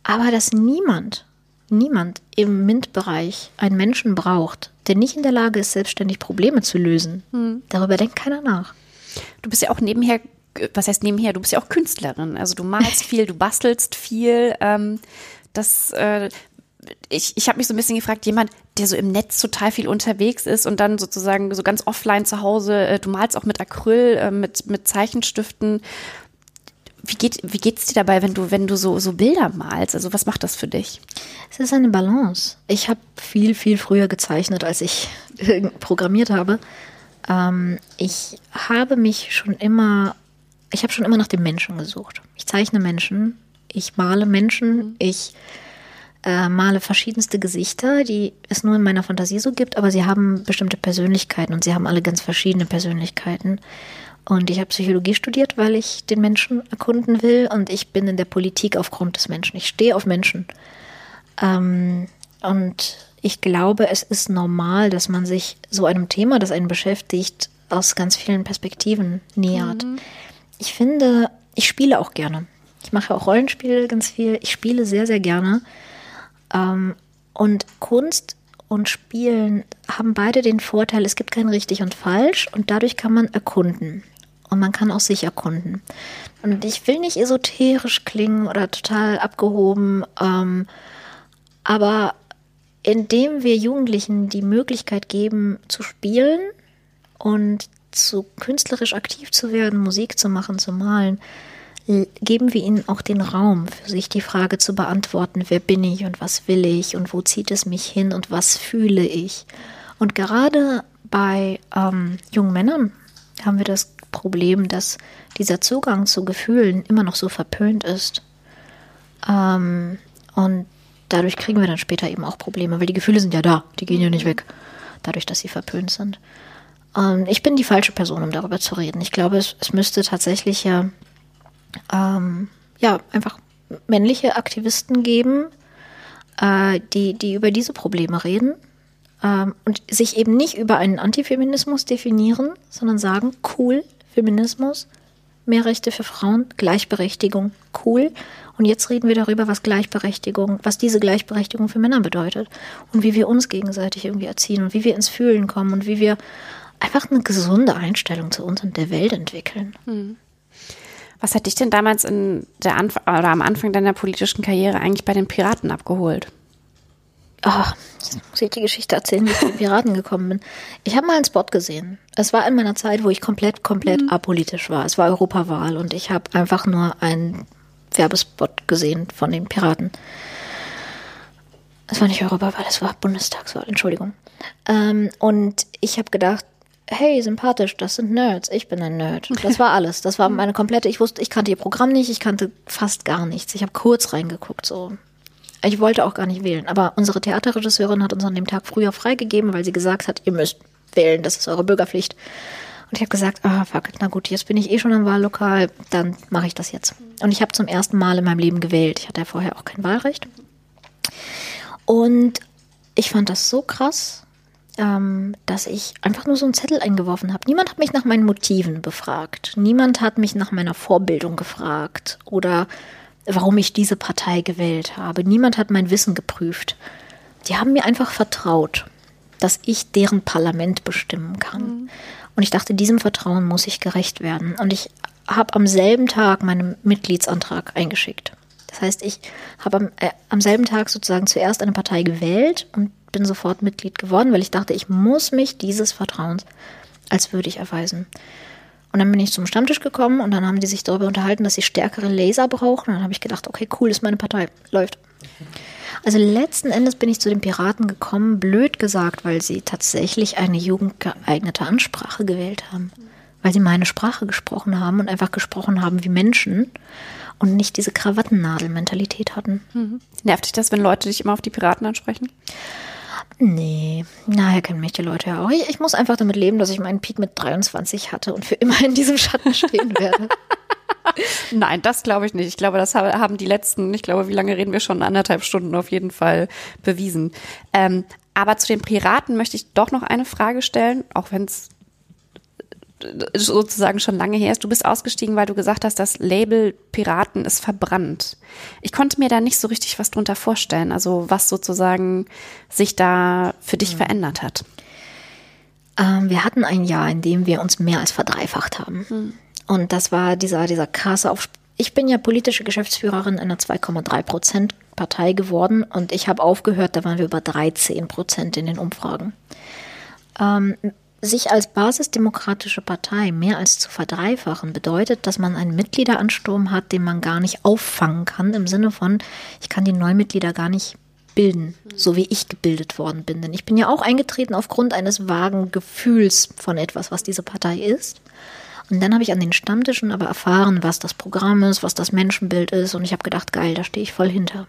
Aber dass niemand, niemand im MINT-Bereich einen Menschen braucht, der nicht in der Lage ist, selbstständig Probleme zu lösen. Hm. Darüber denkt keiner nach. Du bist ja auch nebenher, was heißt nebenher? Du bist ja auch Künstlerin. Also du malst viel, du bastelst viel. Ähm, das, äh, ich, ich habe mich so ein bisschen gefragt, jemand, der so im Netz total viel unterwegs ist und dann sozusagen so ganz offline zu Hause, äh, du malst auch mit Acryl, äh, mit, mit Zeichenstiften. Wie geht wie geht's dir dabei, wenn du wenn du so so Bilder malst? Also was macht das für dich? Es ist eine Balance. Ich habe viel viel früher gezeichnet, als ich programmiert habe. Ähm, ich habe mich schon immer ich habe schon immer nach dem Menschen gesucht. Ich zeichne Menschen, ich male Menschen, mhm. ich äh, male verschiedenste Gesichter, die es nur in meiner Fantasie so gibt, aber sie haben bestimmte Persönlichkeiten und sie haben alle ganz verschiedene Persönlichkeiten. Und ich habe Psychologie studiert, weil ich den Menschen erkunden will. Und ich bin in der Politik aufgrund des Menschen. Ich stehe auf Menschen. Ähm, und ich glaube, es ist normal, dass man sich so einem Thema, das einen beschäftigt, aus ganz vielen Perspektiven nähert. Mhm. Ich finde, ich spiele auch gerne. Ich mache auch Rollenspiele ganz viel. Ich spiele sehr, sehr gerne. Ähm, und Kunst und Spielen haben beide den Vorteil, es gibt kein richtig und falsch und dadurch kann man erkunden. Und man kann auch sich erkunden. Und ich will nicht esoterisch klingen oder total abgehoben, ähm, aber indem wir Jugendlichen die Möglichkeit geben, zu spielen und zu künstlerisch aktiv zu werden, Musik zu machen, zu malen, geben wir ihnen auch den Raum, für sich die Frage zu beantworten, wer bin ich und was will ich und wo zieht es mich hin und was fühle ich. Und gerade bei ähm, jungen Männern haben wir das Problem, dass dieser Zugang zu Gefühlen immer noch so verpönt ist. Ähm, und dadurch kriegen wir dann später eben auch Probleme, weil die Gefühle sind ja da, die gehen ja nicht weg, dadurch, dass sie verpönt sind. Ähm, ich bin die falsche Person, um darüber zu reden. Ich glaube, es, es müsste tatsächlich ja ähm, ja, einfach männliche Aktivisten geben, äh, die, die über diese Probleme reden ähm, und sich eben nicht über einen Antifeminismus definieren, sondern sagen, cool, Feminismus, mehr Rechte für Frauen, Gleichberechtigung, cool. Und jetzt reden wir darüber, was Gleichberechtigung, was diese Gleichberechtigung für Männer bedeutet und wie wir uns gegenseitig irgendwie erziehen und wie wir ins Fühlen kommen und wie wir einfach eine gesunde Einstellung zu uns und der Welt entwickeln. Hm. Was hat dich denn damals in der Anf oder am Anfang deiner politischen Karriere eigentlich bei den Piraten abgeholt? Oh, jetzt muss ich die Geschichte erzählen, wie ich zu den Piraten gekommen bin. Ich habe mal einen Spot gesehen. Es war in meiner Zeit, wo ich komplett, komplett mhm. apolitisch war. Es war Europawahl und ich habe einfach nur einen Werbespot gesehen von den Piraten. Es war nicht Europawahl, es war Bundestagswahl, Entschuldigung. Ähm, und ich habe gedacht, hey, sympathisch, das sind Nerds, ich bin ein Nerd. Das war alles. Das war meine komplette, ich wusste, ich kannte ihr Programm nicht, ich kannte fast gar nichts. Ich habe kurz reingeguckt, so. Ich wollte auch gar nicht wählen, aber unsere Theaterregisseurin hat uns an dem Tag früher freigegeben, weil sie gesagt hat, ihr müsst wählen, das ist eure Bürgerpflicht. Und ich habe gesagt, ah, fuck, na gut, jetzt bin ich eh schon im Wahllokal, dann mache ich das jetzt. Und ich habe zum ersten Mal in meinem Leben gewählt. Ich hatte ja vorher auch kein Wahlrecht. Und ich fand das so krass, ähm, dass ich einfach nur so einen Zettel eingeworfen habe. Niemand hat mich nach meinen Motiven befragt. Niemand hat mich nach meiner Vorbildung gefragt oder warum ich diese Partei gewählt habe. Niemand hat mein Wissen geprüft. Die haben mir einfach vertraut, dass ich deren Parlament bestimmen kann. Mhm. Und ich dachte, diesem Vertrauen muss ich gerecht werden. Und ich habe am selben Tag meinen Mitgliedsantrag eingeschickt. Das heißt, ich habe am, äh, am selben Tag sozusagen zuerst eine Partei gewählt und bin sofort Mitglied geworden, weil ich dachte, ich muss mich dieses Vertrauens als würdig erweisen. Und dann bin ich zum Stammtisch gekommen und dann haben die sich darüber unterhalten, dass sie stärkere Laser brauchen. Und dann habe ich gedacht, okay, cool, ist meine Partei, läuft. Also letzten Endes bin ich zu den Piraten gekommen, blöd gesagt, weil sie tatsächlich eine jugendgeeignete Ansprache gewählt haben. Weil sie meine Sprache gesprochen haben und einfach gesprochen haben wie Menschen und nicht diese Krawattennadel-Mentalität hatten. Mhm. Nervt dich das, wenn Leute dich immer auf die Piraten ansprechen? Nee, naja, kennen mich die Leute ja auch. Ich, ich muss einfach damit leben, dass ich meinen Peak mit 23 hatte und für immer in diesem Schatten stehen werde. Nein, das glaube ich nicht. Ich glaube, das haben die letzten, ich glaube, wie lange reden wir schon? Anderthalb Stunden auf jeden Fall bewiesen. Ähm, aber zu den Piraten möchte ich doch noch eine Frage stellen, auch wenn es sozusagen schon lange her ist. Du bist ausgestiegen, weil du gesagt hast, das Label Piraten ist verbrannt. Ich konnte mir da nicht so richtig was drunter vorstellen, also was sozusagen sich da für dich mhm. verändert hat. Ähm, wir hatten ein Jahr, in dem wir uns mehr als verdreifacht haben. Mhm. Und das war dieser, dieser krasse Aufsp Ich bin ja politische Geschäftsführerin einer 2,3 Prozent Partei geworden und ich habe aufgehört, da waren wir über 13 Prozent in den Umfragen. Ähm, sich als basisdemokratische Partei mehr als zu verdreifachen bedeutet, dass man einen Mitgliederansturm hat, den man gar nicht auffangen kann, im Sinne von, ich kann die Neumitglieder gar nicht bilden, so wie ich gebildet worden bin. Denn ich bin ja auch eingetreten aufgrund eines vagen Gefühls von etwas, was diese Partei ist. Und dann habe ich an den Stammtischen aber erfahren, was das Programm ist, was das Menschenbild ist. Und ich habe gedacht, geil, da stehe ich voll hinter.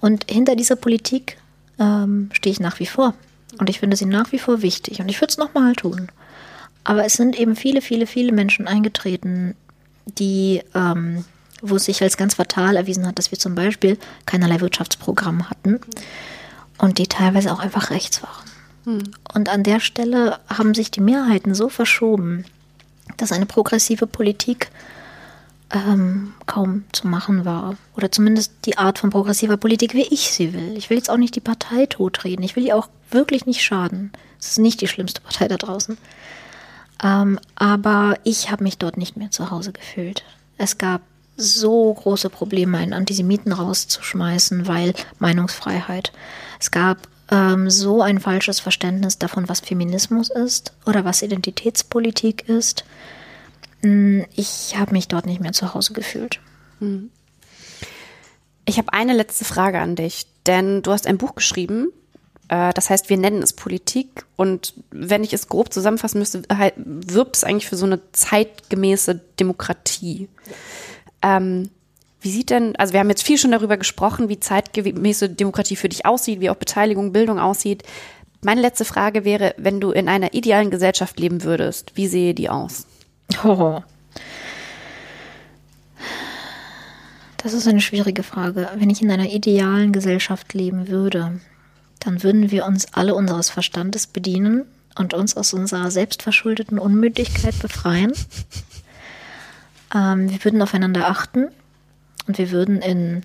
Und hinter dieser Politik ähm, stehe ich nach wie vor. Und ich finde sie nach wie vor wichtig. Und ich würde es nochmal tun. Aber es sind eben viele, viele, viele Menschen eingetreten, die, ähm, wo es sich als ganz fatal erwiesen hat, dass wir zum Beispiel keinerlei Wirtschaftsprogramm hatten und die teilweise auch einfach rechts waren. Hm. Und an der Stelle haben sich die Mehrheiten so verschoben, dass eine progressive Politik ähm, kaum zu machen war. Oder zumindest die Art von progressiver Politik, wie ich sie will. Ich will jetzt auch nicht die Partei totreden. Ich will ihr auch wirklich nicht schaden. Es ist nicht die schlimmste Partei da draußen. Ähm, aber ich habe mich dort nicht mehr zu Hause gefühlt. Es gab so große Probleme, einen Antisemiten rauszuschmeißen, weil Meinungsfreiheit. Es gab ähm, so ein falsches Verständnis davon, was Feminismus ist oder was Identitätspolitik ist. Hm, ich habe mich dort nicht mehr zu Hause gefühlt. Hm. Ich habe eine letzte Frage an dich, denn du hast ein Buch geschrieben, äh, das heißt, wir nennen es Politik und wenn ich es grob zusammenfassen müsste, wirbt es eigentlich für so eine zeitgemäße Demokratie. Ähm, wie sieht denn, also wir haben jetzt viel schon darüber gesprochen, wie zeitgemäße Demokratie für dich aussieht, wie auch Beteiligung, Bildung aussieht. Meine letzte Frage wäre, wenn du in einer idealen Gesellschaft leben würdest, wie sehe die aus? Oh. Das ist eine schwierige Frage. Wenn ich in einer idealen Gesellschaft leben würde, dann würden wir uns alle unseres Verstandes bedienen und uns aus unserer selbstverschuldeten Unmündigkeit befreien. Ähm, wir würden aufeinander achten und wir würden in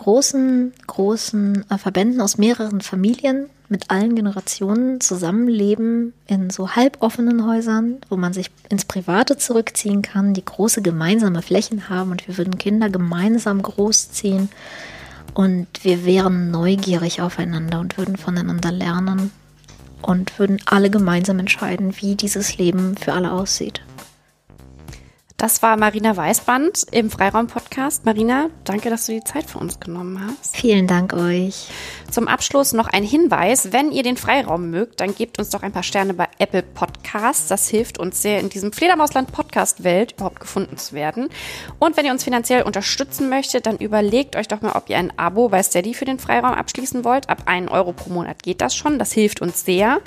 großen, großen äh, Verbänden aus mehreren Familien mit allen Generationen zusammenleben in so halboffenen Häusern, wo man sich ins Private zurückziehen kann, die große gemeinsame Flächen haben und wir würden Kinder gemeinsam großziehen und wir wären neugierig aufeinander und würden voneinander lernen und würden alle gemeinsam entscheiden, wie dieses Leben für alle aussieht. Das war Marina Weißband im Freiraum-Podcast. Marina, danke, dass du die Zeit für uns genommen hast. Vielen Dank euch. Zum Abschluss noch ein Hinweis. Wenn ihr den Freiraum mögt, dann gebt uns doch ein paar Sterne bei Apple Podcasts. Das hilft uns sehr, in diesem Fledermausland Podcast-Welt überhaupt gefunden zu werden. Und wenn ihr uns finanziell unterstützen möchtet, dann überlegt euch doch mal, ob ihr ein Abo bei Steady für den Freiraum abschließen wollt. Ab 1 Euro pro Monat geht das schon. Das hilft uns sehr.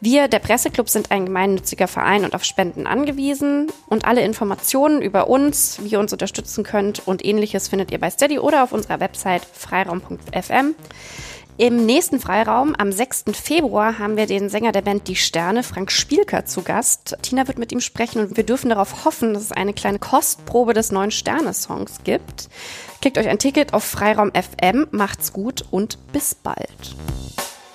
Wir, der Presseclub, sind ein gemeinnütziger Verein und auf Spenden angewiesen. Und alle Informationen über uns, wie ihr uns unterstützen könnt und ähnliches findet ihr bei Steady oder auf unserer Website freiraum.fm. Im nächsten Freiraum, am 6. Februar, haben wir den Sänger der Band Die Sterne, Frank Spielker, zu Gast. Tina wird mit ihm sprechen und wir dürfen darauf hoffen, dass es eine kleine Kostprobe des neuen Sterne-Songs gibt. Klickt euch ein Ticket auf Freiraum FM, macht's gut und bis bald.